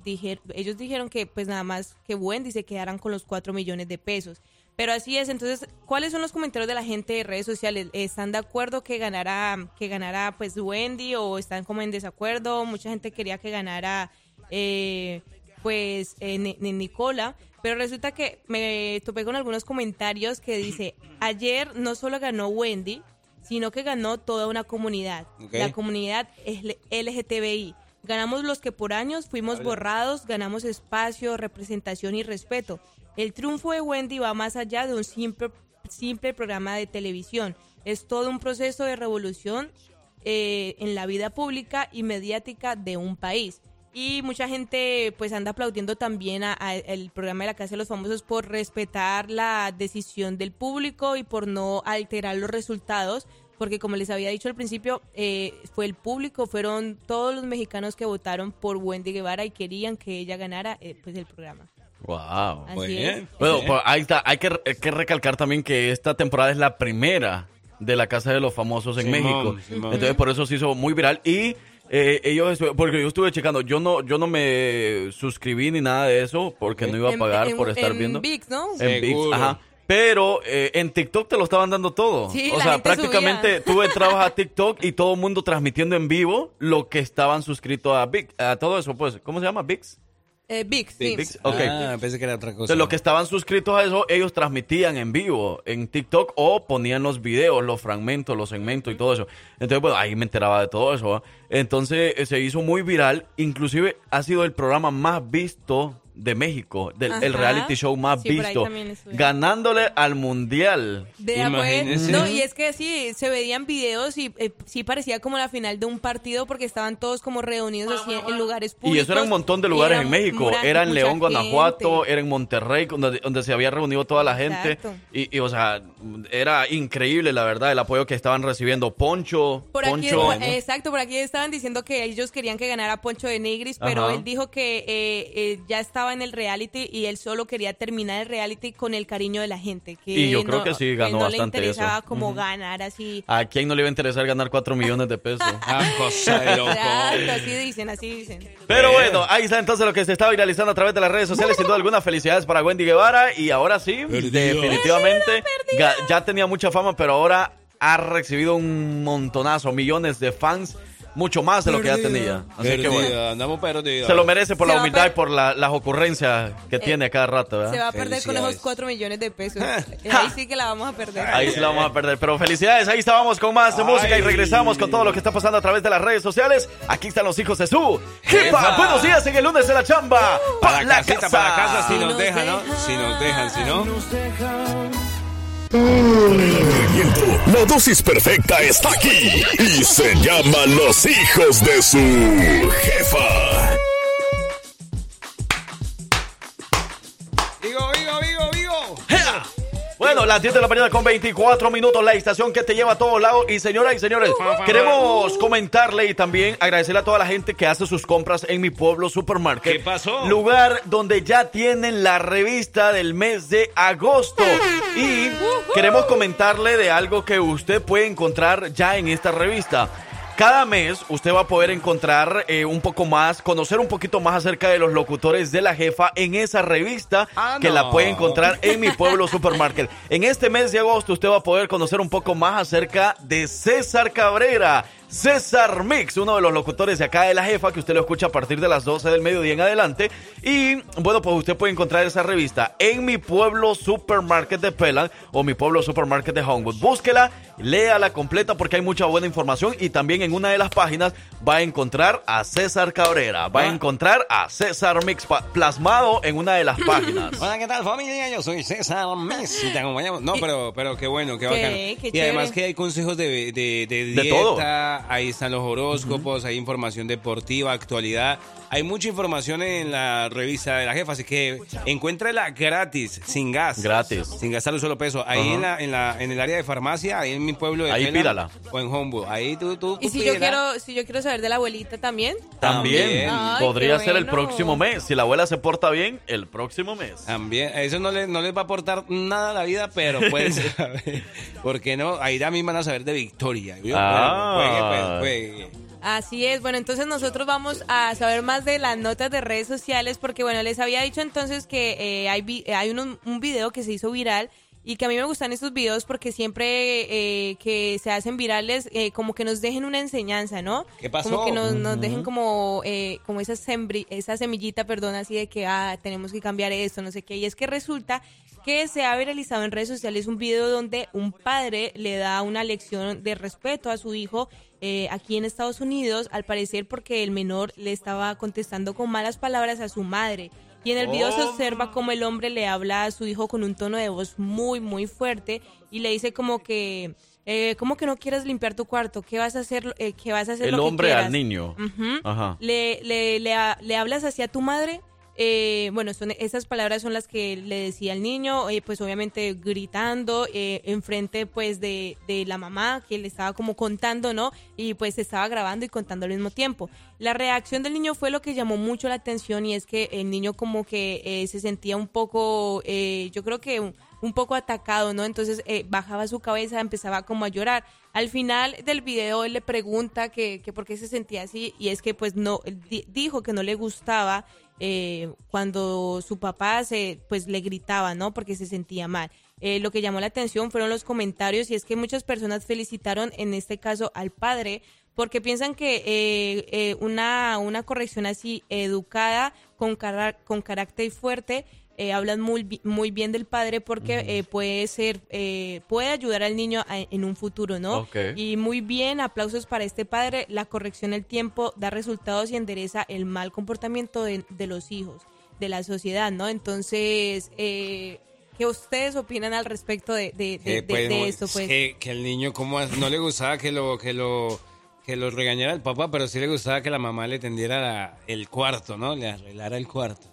ellos dijeron que pues nada más que Wendy se quedaran con los cuatro millones de pesos. Pero así es, entonces, ¿cuáles son los comentarios de la gente de redes sociales? ¿Están de acuerdo que ganara, que ganara pues Wendy o están como en desacuerdo? Mucha gente quería que ganara eh, pues eh, Ni- Ni- Nicola, pero resulta que me topé con algunos comentarios que dice, ayer no solo ganó Wendy, sino que ganó toda una comunidad, la comunidad LGTBI. Ganamos los que por años fuimos borrados, ganamos espacio, representación y respeto. El triunfo de Wendy va más allá de un simple, simple programa de televisión. Es todo un proceso de revolución eh, en la vida pública y mediática de un país. Y mucha gente pues anda aplaudiendo también a, a el programa de la Casa de los Famosos por respetar la decisión del público y por no alterar los resultados, porque como les había dicho al principio, eh, fue el público, fueron todos los mexicanos que votaron por Wendy Guevara y querían que ella ganara eh, pues el programa. Wow. Así Muy es. bien. Bueno, pues ahí está. Hay que, hay que recalcar también que esta temporada es la primera de la Casa de los Famosos en Simón, México. Simón. Entonces, por eso se hizo muy viral. Y eh, ellos, estu- porque yo estuve checando, yo no, yo no me suscribí ni nada de eso porque no iba a pagar en- por estar en viendo. ViX, ¿no? En ViX, ajá. Pero eh, en TikTok te lo estaban dando todo. Sí, o la sea, gente prácticamente subía. tú entrabas a TikTok y todo el mundo transmitiendo en vivo lo que estaban suscritos a ViX, a todo eso, pues. ¿Cómo se llama? ViX. Eh, ViX, sí. ViX, ok. Ah, pensé que era otra cosa. Entonces, los que estaban suscritos a eso, ellos transmitían en vivo en TikTok o ponían los videos, los fragmentos, los segmentos y todo eso. Entonces, bueno, ahí me enteraba de todo eso. Entonces, eh, se hizo muy viral. Inclusive, ha sido el programa más visto de México, del, el reality show más Sí, visto, ganándole al mundial. Vea, pues, no, y es que sí, se veían videos y eh, sí parecía como la final de un partido porque estaban todos como reunidos así en lugares públicos. Y eso era un montón de lugares en México. Era en León, Guanajuato, gente. era en Monterrey, donde, donde se había reunido toda la gente. Y, y, o sea, era increíble, la verdad, el apoyo que estaban recibiendo. Poncho, Por aquí, Poncho. por- exacto, por aquí estaban diciendo que ellos querían que ganara Poncho de Nigris, pero Ajá. él dijo que eh, eh, ya estaba en el reality y él solo quería terminar el reality con el cariño de la gente. Que Y yo creo no- que sí, ganó no bastante le interesaba eso. como ganar así. ¿A quién no le iba a interesar ganar 4 millones de pesos? Ah, cosa de loco. Exacto, así dicen, así dicen. Pero bueno, ahí está entonces lo que se está viralizando a través de las redes sociales. Sin duda alguna, felicidades para Wendy Guevara. Y ahora sí, definitivamente, ya tenía mucha fama, pero ahora ha recibido un montonazo, millones de fans, mucho más de lo que ya tenía. Así que bueno. andamos perdidos. Se lo merece por Se la humildad y por la- las ocurrencias que tiene a cada rato, ¿verdad? Se va a perder con esos Felicidades. 4 millones de pesos. Ahí sí que la vamos a perder. Ahí sí la vamos a perder. Pero felicidades, ahí estábamos con más música y regresamos con todo lo que está pasando a través de las redes sociales. Aquí están los hijos de su jefa. Buenos días en el lunes de la chamba. Para la casita, para casa, si nos nos dejan, ¿no? dejan. Si nos dejan, si no. La dosis perfecta está aquí y se llama Los hijos de su jefa. Bueno, las 10 de la mañana con 24 minutos, la estación que te lleva a todos lados. Y señoras y señores, queremos comentarle y también agradecerle a toda la gente que hace sus compras en mi pueblo supermarket. ¿Qué pasó? Lugar donde ya tienen la revista del mes de agosto. Y queremos comentarle de algo que usted puede encontrar ya en esta revista. Cada mes usted va a poder encontrar eh, un poco más, conocer un poquito más acerca de los locutores de la jefa en esa revista Ah, que la puede encontrar en mi pueblo supermarket. En este mes de agosto usted va a poder conocer un poco más acerca de César Cabrera. César Mix, uno de los locutores de acá de la jefa, que usted lo escucha a partir de las 12 del mediodía en adelante. Y bueno, pues usted puede encontrar esa revista en mi pueblo supermarket de Pelan o mi pueblo supermarket de Homewood. Búsquela, léala completa porque hay mucha buena información. Y también en una de las páginas va a encontrar a César Cabrera. Va a Ah. encontrar a César Mix plasmado en una de las páginas. Hola, ¿qué tal familia? Yo soy César Messi, te acompañamos. No, pero, pero qué bueno, qué Qué- bacano. qué y además que hay consejos de, de, de De todo. Ahí están los horóscopos, hay información deportiva, actualidad. Hay mucha información en la revista de la jefa, así que encuéntrala gratis, sin gas. Gratis. Sin gastar un solo peso. Ahí en, la, en, la, en el área de farmacia, ahí en mi pueblo de Ahí Pelan, pídala. O en Homewood. Ahí tú, tú, Y tú si yo quiero, si yo quiero saber de la abuelita también. También Ay, podría ser el próximo mes. Si la abuela se porta bien, el próximo mes. También, eso no, le- no les va a aportar nada a la vida, pero pueden saber. ¿Por qué no? Ahí también van a saber de victoria. Yo, Ah. Pues, juegue. Así es, bueno, entonces nosotros vamos a saber más de las notas de redes sociales porque, bueno, les había dicho entonces que eh, hay, vi- hay un, un video que se hizo viral y que a mí me gustan estos videos porque siempre eh, que se hacen virales eh, como que nos dejen una enseñanza, ¿no? ¿Qué pasó? Como que nos, nos dejen como, eh, como esa, esa semillita, perdón, así de que ah, tenemos que cambiar esto, no sé qué. Y es que resulta que se ha viralizado en redes sociales un video donde un padre le da una lección de respeto a su hijo eh, aquí en Estados Unidos, al parecer porque el menor le estaba contestando con malas palabras a su madre. Y en el video se Oh. observa cómo el hombre le habla a su hijo con un tono de voz muy, muy fuerte y le dice como que, eh, ¿cómo que no quieres limpiar tu cuarto? ¿Qué vas a hacer? eh, ¿Qué vas a hacer? El lo hombre quieras?" al niño. Ajá. le, le, le, le hablas hacia tu madre. Eh, bueno, son, esas palabras son las que le decía al niño, eh, pues obviamente gritando eh, enfrente pues de, de la mamá que le estaba como contando, ¿no? Y pues estaba grabando y contando al mismo tiempo. La reacción del niño fue lo que llamó mucho la atención y es que el niño como que eh, se sentía un poco, eh, yo creo que un, poco atacado, ¿no? Entonces eh, bajaba su cabeza, empezaba como a llorar. Al final del video él le pregunta que, que por qué se sentía así y es que pues no, dijo que no le gustaba eh, cuando su papá se, pues le gritaba, ¿no? Porque se sentía mal. Eh, lo que llamó la atención fueron los comentarios y es que muchas personas felicitaron en este caso al padre porque piensan que eh, eh, una, una corrección así educada, con, cara- con carácter fuerte, eh, hablan muy, muy bien del padre porque eh, puede ser, eh, puede ayudar al niño a- en un futuro, ¿no? Ok. Y muy bien, aplausos para este padre. La corrección del tiempo da resultados y endereza el mal comportamiento de, de los hijos, de la sociedad, ¿no? Entonces, eh, ¿qué ustedes opinan al respecto de, de, de- Eh, de- pues, de esto? Pues? Que, que el niño como no le gustaba que lo que lo que lo regañara el papá, pero sí le gustaba que la mamá le tendiera la- el cuarto, ¿no? Le arreglara el cuarto.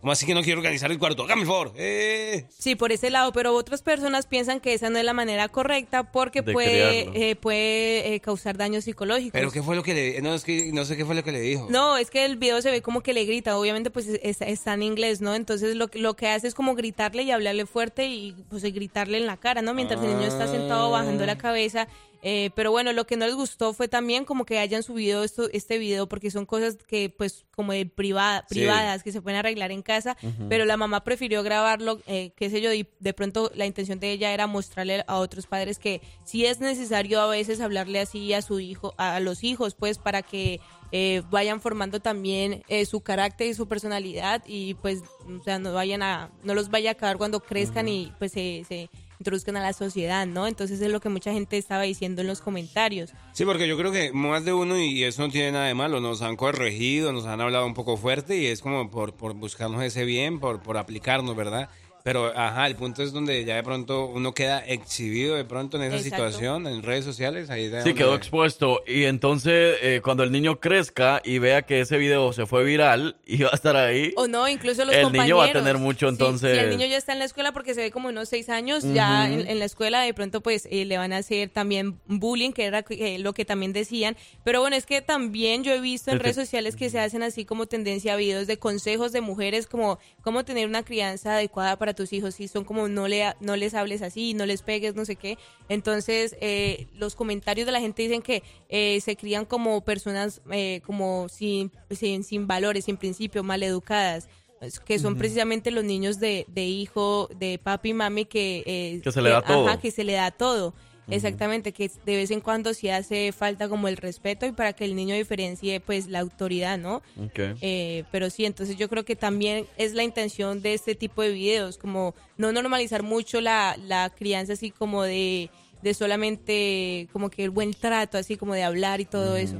¿Cómo así que no quiero organizar el cuarto? Hágame el favor. Eh. Sí, por ese lado, pero otras personas piensan que esa no es la manera correcta porque De puede, eh, puede eh, causar daños psicológicos. Pero qué fue lo que le no es que no sé qué fue lo que le dijo. No, es que el video se ve como que le grita, obviamente pues es- es- está en inglés, ¿no? Entonces lo, que- lo que hace es como gritarle y hablarle fuerte y pues gritarle en la cara, ¿no? Mientras el niño está sentado bajando la cabeza. Eh, pero bueno, lo que no les gustó fue también como que hayan subido esto, este video porque son cosas que pues como de privada, Sí. privadas que se pueden arreglar en casa, pero la mamá prefirió grabarlo, eh, qué sé yo, y de pronto la intención de ella era mostrarle a otros padres que sí es necesario a veces hablarle así a su hijo, a, a los hijos, pues para que eh, vayan formando también eh, su carácter y su personalidad y pues, o sea, no vayan a, no los vaya a acabar cuando crezcan y pues se, se introduzcan a la sociedad, ¿no? Entonces es lo que mucha gente estaba diciendo en los comentarios. Sí, porque yo creo que más de uno, y eso no tiene nada de malo, nos han corregido, nos han hablado un poco fuerte y es como por, por buscarnos ese bien, por, por aplicarnos, ¿verdad? Pero, ajá, el punto es donde ya de pronto uno queda exhibido de pronto en esa Exacto. situación, en redes sociales. Ahí Sí, donde- quedó expuesto. Y entonces, eh, cuando el niño crezca y vea que ese video se fue viral y va a estar ahí, O no, incluso los el compañeros. niño va a tener mucho, Sí, entonces... Si el niño ya está en la escuela porque se ve como unos seis años, ya Ujú. en, en la escuela de pronto pues eh, le van a hacer también bullying, que era eh, lo que también decían. Pero bueno, es que también yo he visto en que- redes sociales que se hacen así como tendencia a videos de consejos de mujeres como cómo tener una crianza adecuada para tus hijos. Y son como no, le, no les hables así, no les pegues, no sé qué. Entonces eh, los comentarios de la gente dicen que eh, se crían como personas eh, como sin, sin, sin valores, sin principios, mal educadas es que son precisamente los niños de, de hijo de papi y mami que eh, Que se le da todo. que se le da todo exactamente que de vez en cuando sí hace falta como el respeto y para que el niño diferencie pues la autoridad no Ok. Eh, pero sí entonces yo creo que también es la intención de este tipo de videos como no normalizar mucho la, la crianza así como de de solamente como que el buen trato así como de hablar y todo eso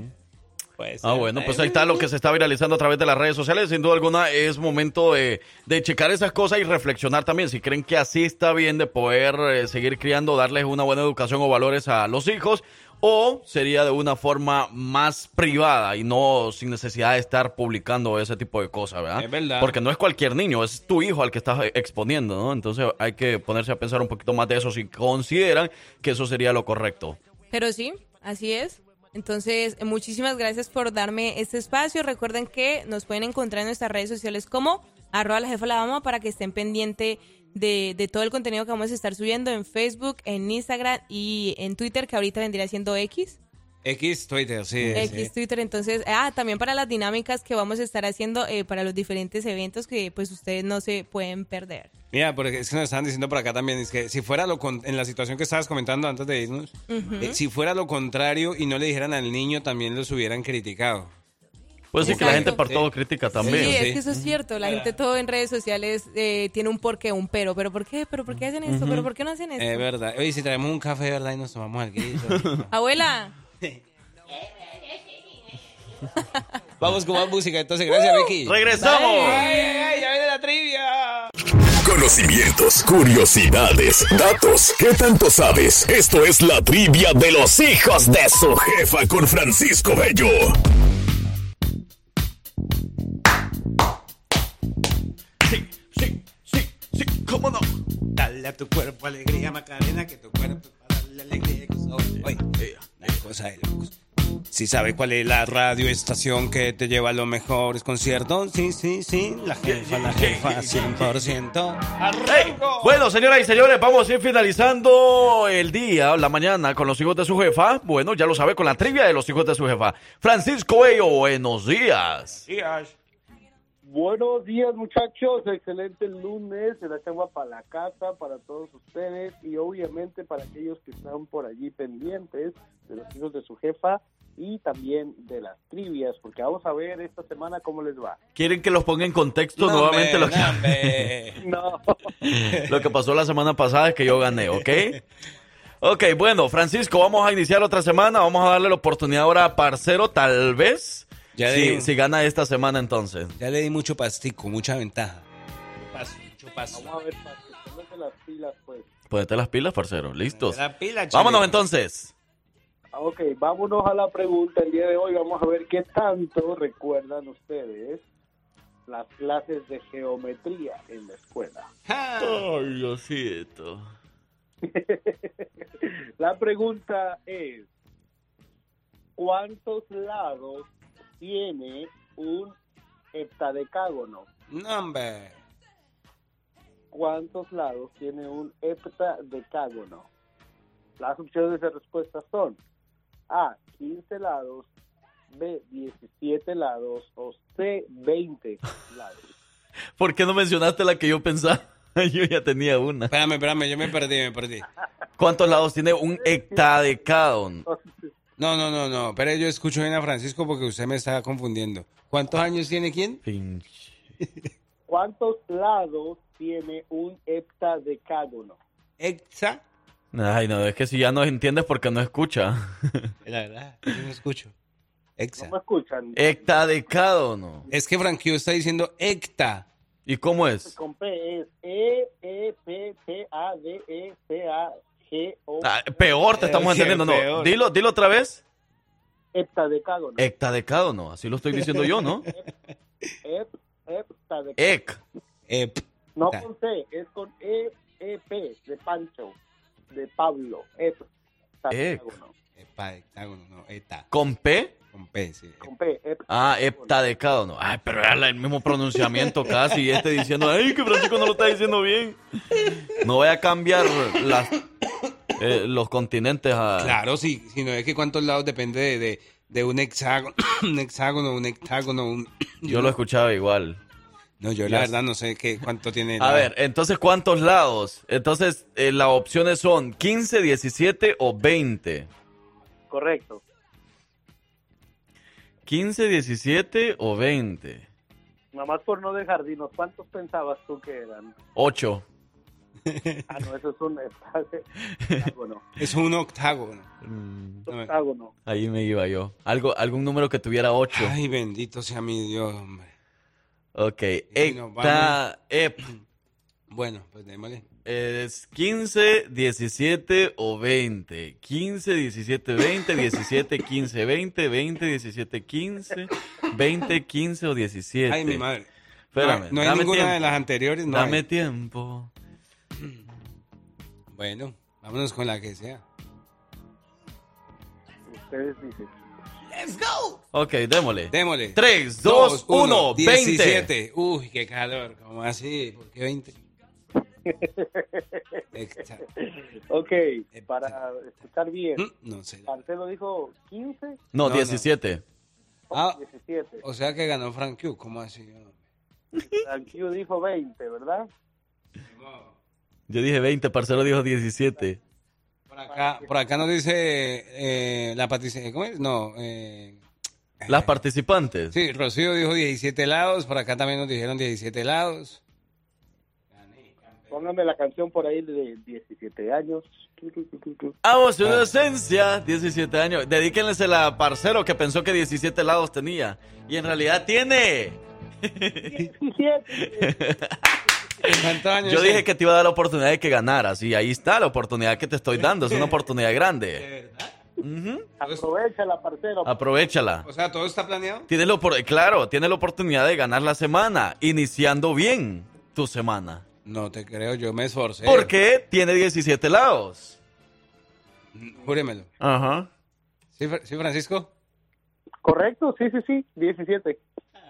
Ah, bueno, pues ahí está lo que se está viralizando a través de las redes sociales. Sin duda alguna es momento de, de checar esas cosas y reflexionar también. Si creen que así está bien de poder eh, seguir criando, darles una buena educación o valores a los hijos, o sería de una forma más privada y no sin necesidad de estar publicando ese tipo de cosas, ¿verdad? Es verdad. Porque no es cualquier niño, es tu hijo al que estás eh, exponiendo, ¿no? Entonces hay que ponerse a pensar un poquito más de eso si consideran que eso sería lo correcto. Pero sí, así es. Entonces, muchísimas gracias por darme este espacio. Recuerden que nos pueden encontrar en nuestras redes sociales como arroba la jefa la para que estén pendiente de, de todo el contenido que vamos a estar subiendo en Facebook, en Instagram y en Twitter, que ahorita vendría siendo X. X Twitter, sí. X sí. Twitter, entonces, ah, también para las dinámicas que vamos a estar haciendo eh, para los diferentes eventos que pues ustedes no se pueden perder. Mira, porque es que nos estaban diciendo por acá también, es que si fuera lo con- en la situación que estabas comentando antes de irnos, Ujú. eh, si fuera lo contrario y no le dijeran al niño, también los hubieran criticado. Pues sí, que la gente por todo critica también. Sí, es que eso es cierto. La gente todo en redes sociales eh, tiene un porqué, un pero. ¿Pero por qué? ¿Pero por qué hacen esto? Ujú. ¿Pero por qué no hacen esto? Es verdad. Oye, si traemos un café, ¿verdad? Y nos tomamos algo. Abuela. Vamos con más música, entonces. Gracias, Becky. ¡Regresamos! ¡Ay, ay, ay! ¡Ya viene la trivia! Conocimientos, curiosidades, datos. ¿Qué tanto sabes? Esto es la trivia de los hijos de su jefa con Francisco Bello. ¿Cómo no? Dale a tu cuerpo alegría, Macarena, que tu cuerpo es para darle alegría. Oye, una cosa de locos. Si sabe cuál es la radioestación que te lleva a los mejores conciertos. Sí, sí, sí. La jefa, la jefa, 100%. Hey, bueno, señoras y señores, vamos a ir finalizando el día, la mañana, con los hijos de su jefa. Bueno, ya lo sabe, con la trivia de los hijos de su jefa. Francisco Ello, buenos días. Buenos días, muchachos. Excelente lunes. Se la chamba para la casa, para todos ustedes y obviamente para aquellos que están por allí pendientes de los hijos de su jefa y también de las trivias, porque vamos a ver esta semana cómo les va. ¿Quieren que los ponga en contexto No, nuevamente lo, que. No. lo que pasó la semana pasada es que yo gané, ¿ok? Ok, bueno, Francisco, vamos a iniciar otra semana. Vamos a darle la oportunidad ahora a Parcero, tal vez. Ya si, gana esta semana entonces. Ya le di mucho pastico, mucha ventaja. Paso, mucho paso. Vamos a ver, pónganse las pilas, pues. Ponete las pilas, parcero. Listos. La pila, Vámonos entonces. Ah, Ok, vámonos a la pregunta el día de hoy. Vamos a ver qué tanto recuerdan ustedes las clases de geometría en la escuela. Ay, Diosito. La pregunta es, ¿cuántos lados tiene un heptadecágono? No, hombre. ¿Cuántos lados tiene un heptadecágono? Las opciones de respuesta son A, 15 lados, B, 17 lados o C, 20 lados. ¿Por qué no mencionaste la que yo pensaba? Yo ya tenía una. Espérame, espérame, yo me perdí, me perdí. ¿Cuántos lados tiene un hectadecágono? No, no, no, no. Pero yo escucho bien a Francisco porque usted me está confundiendo. ¿Cuántos años tiene quién? ¿Cuántos lados tiene un heptadecágono? Hexa. Ay, no, es que si ya no entiendes porque no escucha. La verdad, yo no escucho. Hexa. ¿No me escuchan? Hectadecágono. Es que Franquillo está diciendo hecta. ¿Y cómo es? Con P es E, E, P, T, A, D, E, C, A. Ah, peor te estamos entendiendo, no. peor. Dilo, dilo otra vez. Heptadecágono. Hectadecágono, así lo estoy diciendo yo, ¿no? Hep, heptadecágono. Ec. Ep. No con C, es con E, E, P, de Pancho, de Pablo. Heptadecágono. Epa, hectágono, no, eta. ¿Con P? Con P, sí. Con P, hep- Ah, heptadecágono. Ay, pero era el mismo pronunciamiento casi. Y este diciendo, ay, que Francisco no lo está diciendo bien. No voy a cambiar las, eh, los continentes a... Claro, sí, si no es que cuántos lados depende de, de, de un hexágono, un hexágono, un hectágono, un... Yo lo escuchaba igual. No, yo la verdad no sé qué, cuánto tiene... A la- ver, entonces, ¿cuántos lados? Entonces, eh, las opciones son 15, 17 o 20. Correcto. 15, 17 o 20. Nomás por no dejar, dinos, ¿cuántos pensabas tú que eran? 8. Ah, no, eso es un heptadecágono. Es un octágono. Octágono. Ahí me iba yo. Algo, algún número que tuviera 8. Ay, bendito sea mi Dios, hombre. Ok. Hecta, ep. Bueno, pues démosle. Es 15, 17 o 20. 15, 17, 20, 17, 15, 20, 20, 17, 15, 20, 15 o 17. Ay, mi madre. Espérame. No, no hay dame ninguna tiempo. de las anteriores, no Dame hay. tiempo. Bueno, vámonos con la que sea. Ustedes dicen. Let's go. Ok, démosle. Démosle. 3, 2, 1, 20. 17. Uy, qué calor. ¿Cómo así? ¿Por qué 20? Ok, para escuchar bien. No sé. Marcelo dijo 15, No, No, no. 17. Ah, 17. o sea que ganó Frank Q. ¿Cómo así? Tranquilo dijo 20, ¿verdad? Yo dije 20, parcero dijo 17. Por acá, por acá nos dice eh, la participación. ¿Cómo es? No. Eh, Las participantes. sí, Rocío dijo 17 lados. Por acá también nos dijeron 17 lados. Póngame la canción por ahí de 17 años. Amo su inocencia, 17 años. Dedíquenlesela a parcero que pensó que 17 lados tenía. Y en realidad tiene. 17. ¿Cuántos años? Yo dije que te iba a dar la oportunidad de que ganaras. Y ahí está la oportunidad que te estoy dando. Es una oportunidad grande. Ujú. Aprovechala, parcero. Aprovechala. O sea, ¿todo está planeado? Tienes la, opor- claro, tienes la oportunidad de ganar la semana, iniciando bien tu semana. No te creo, yo me esforcé. Porque tiene 17 lados. Júremelo. Ajá. ¿Sí, Fra- sí, Francisco? Correcto, sí, sí, sí, 17.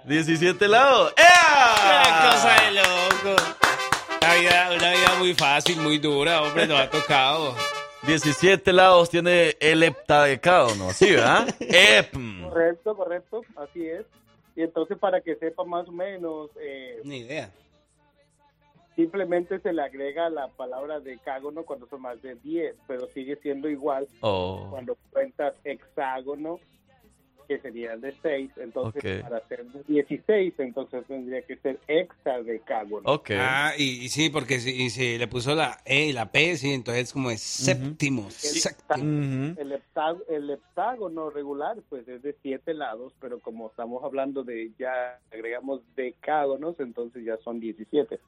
17 lados. Una cosa de loco. Una vida, una vida muy fácil, muy dura, hombre, nos ha tocado. 17 lados tiene el heptadecágono, ¿sí, verdad? Ep. Correcto, correcto, así es. Y entonces para que sepa más o menos, eh, Ni idea. Simplemente se le agrega la palabra decágono cuando son más de 10, pero sigue siendo igual Oh. cuando cuentas hexágono, que serían de 6. Entonces para ser de 16, entonces tendría que ser hexadecágono. Ok. Ah, y, y sí, porque si, y si le puso la E y la P, sí, entonces es como es séptimo. El, séptimo. el, hepta- el heptágono regular pues es de siete lados, pero como estamos hablando de ya agregamos decágonos, entonces ya son 17.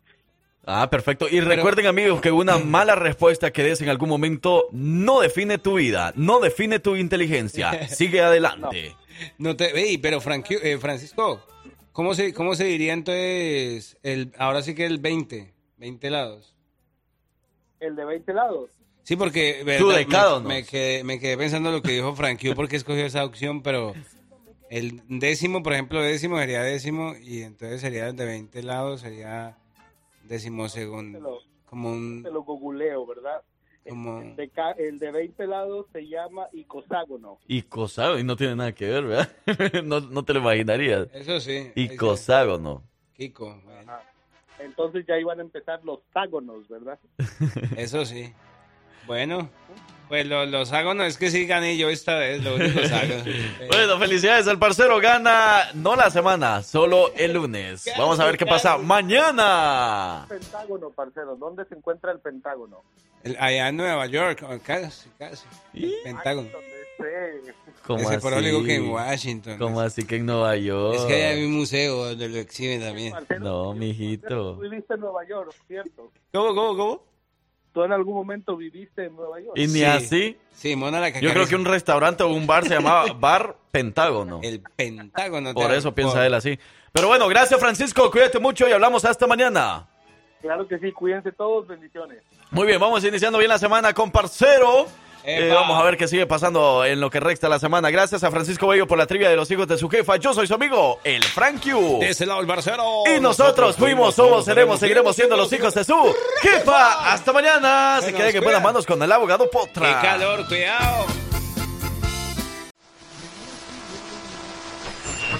Ah, perfecto. Y recuerden, amigos, que una mala respuesta que des en algún momento no define tu vida, no define tu inteligencia. Sigue adelante. No te, ey, pero Franqui- eh, Francisco, ¿cómo se, ¿cómo se diría entonces el, ahora sí que el 20, 20 lados? El de 20 lados. Sí, porque verdad, me, me quedé, me quedé pensando lo que dijo Frankie, porque escogió esa opción, pero el décimo, por ejemplo, décimo sería décimo y entonces sería el de 20 lados, sería décimo segundo. Como un... Te lo googleo, ¿verdad? Como... El de, el de 20 lados se llama icoságono. Icoságono, y no tiene nada que ver, ¿verdad? no, no te lo imaginarías. Eso sí. Icoságono. Kiko, bueno, Entonces ya iban a empezar los tágonos, ¿verdad? eso sí. Bueno, pues lo- los hago, no es que sí gané yo esta vez, lo único hago. Bueno, felicidades. El parcero gana no la semana, solo el lunes. Vamos a ver qué pasa mañana. Pentágono, parcero. ¿Dónde se encuentra el Pentágono? El- allá en Nueva York, casi, casi. El Pentágono. ¿Cómo Ese así? digo que en Washington. ¿Cómo así que en Nueva York? Es que allá hay un museo donde lo exhiben también. No, mijito. Tú viviste en Nueva York, ¿cierto? ¿Cómo, cómo, cómo? ¿Tú en algún momento viviste en Nueva York? ¿Y ni así? Sí, Mona la Yo creo que un restaurante o un bar se llamaba Bar Pentágono. El Pentágono. Por eso piensa por- él así. Pero bueno, gracias Francisco, cuídate mucho y hablamos hasta mañana. Claro que sí, cuídense todos, bendiciones. Muy bien, vamos iniciando bien la semana con Parcero. Eh, vamos a ver qué sigue pasando en lo que resta la semana. Gracias a Francisco Bello por la trivia de los hijos de su jefa. Yo soy su amigo, el Frank Q. De ese lado el barcero. Y nosotros fuimos, somos, seremos, seguiremos siendo los hijos de su jefa. Hasta mañana. Se nos en buenas manos con el abogado Potra. Qué calor, cuidado.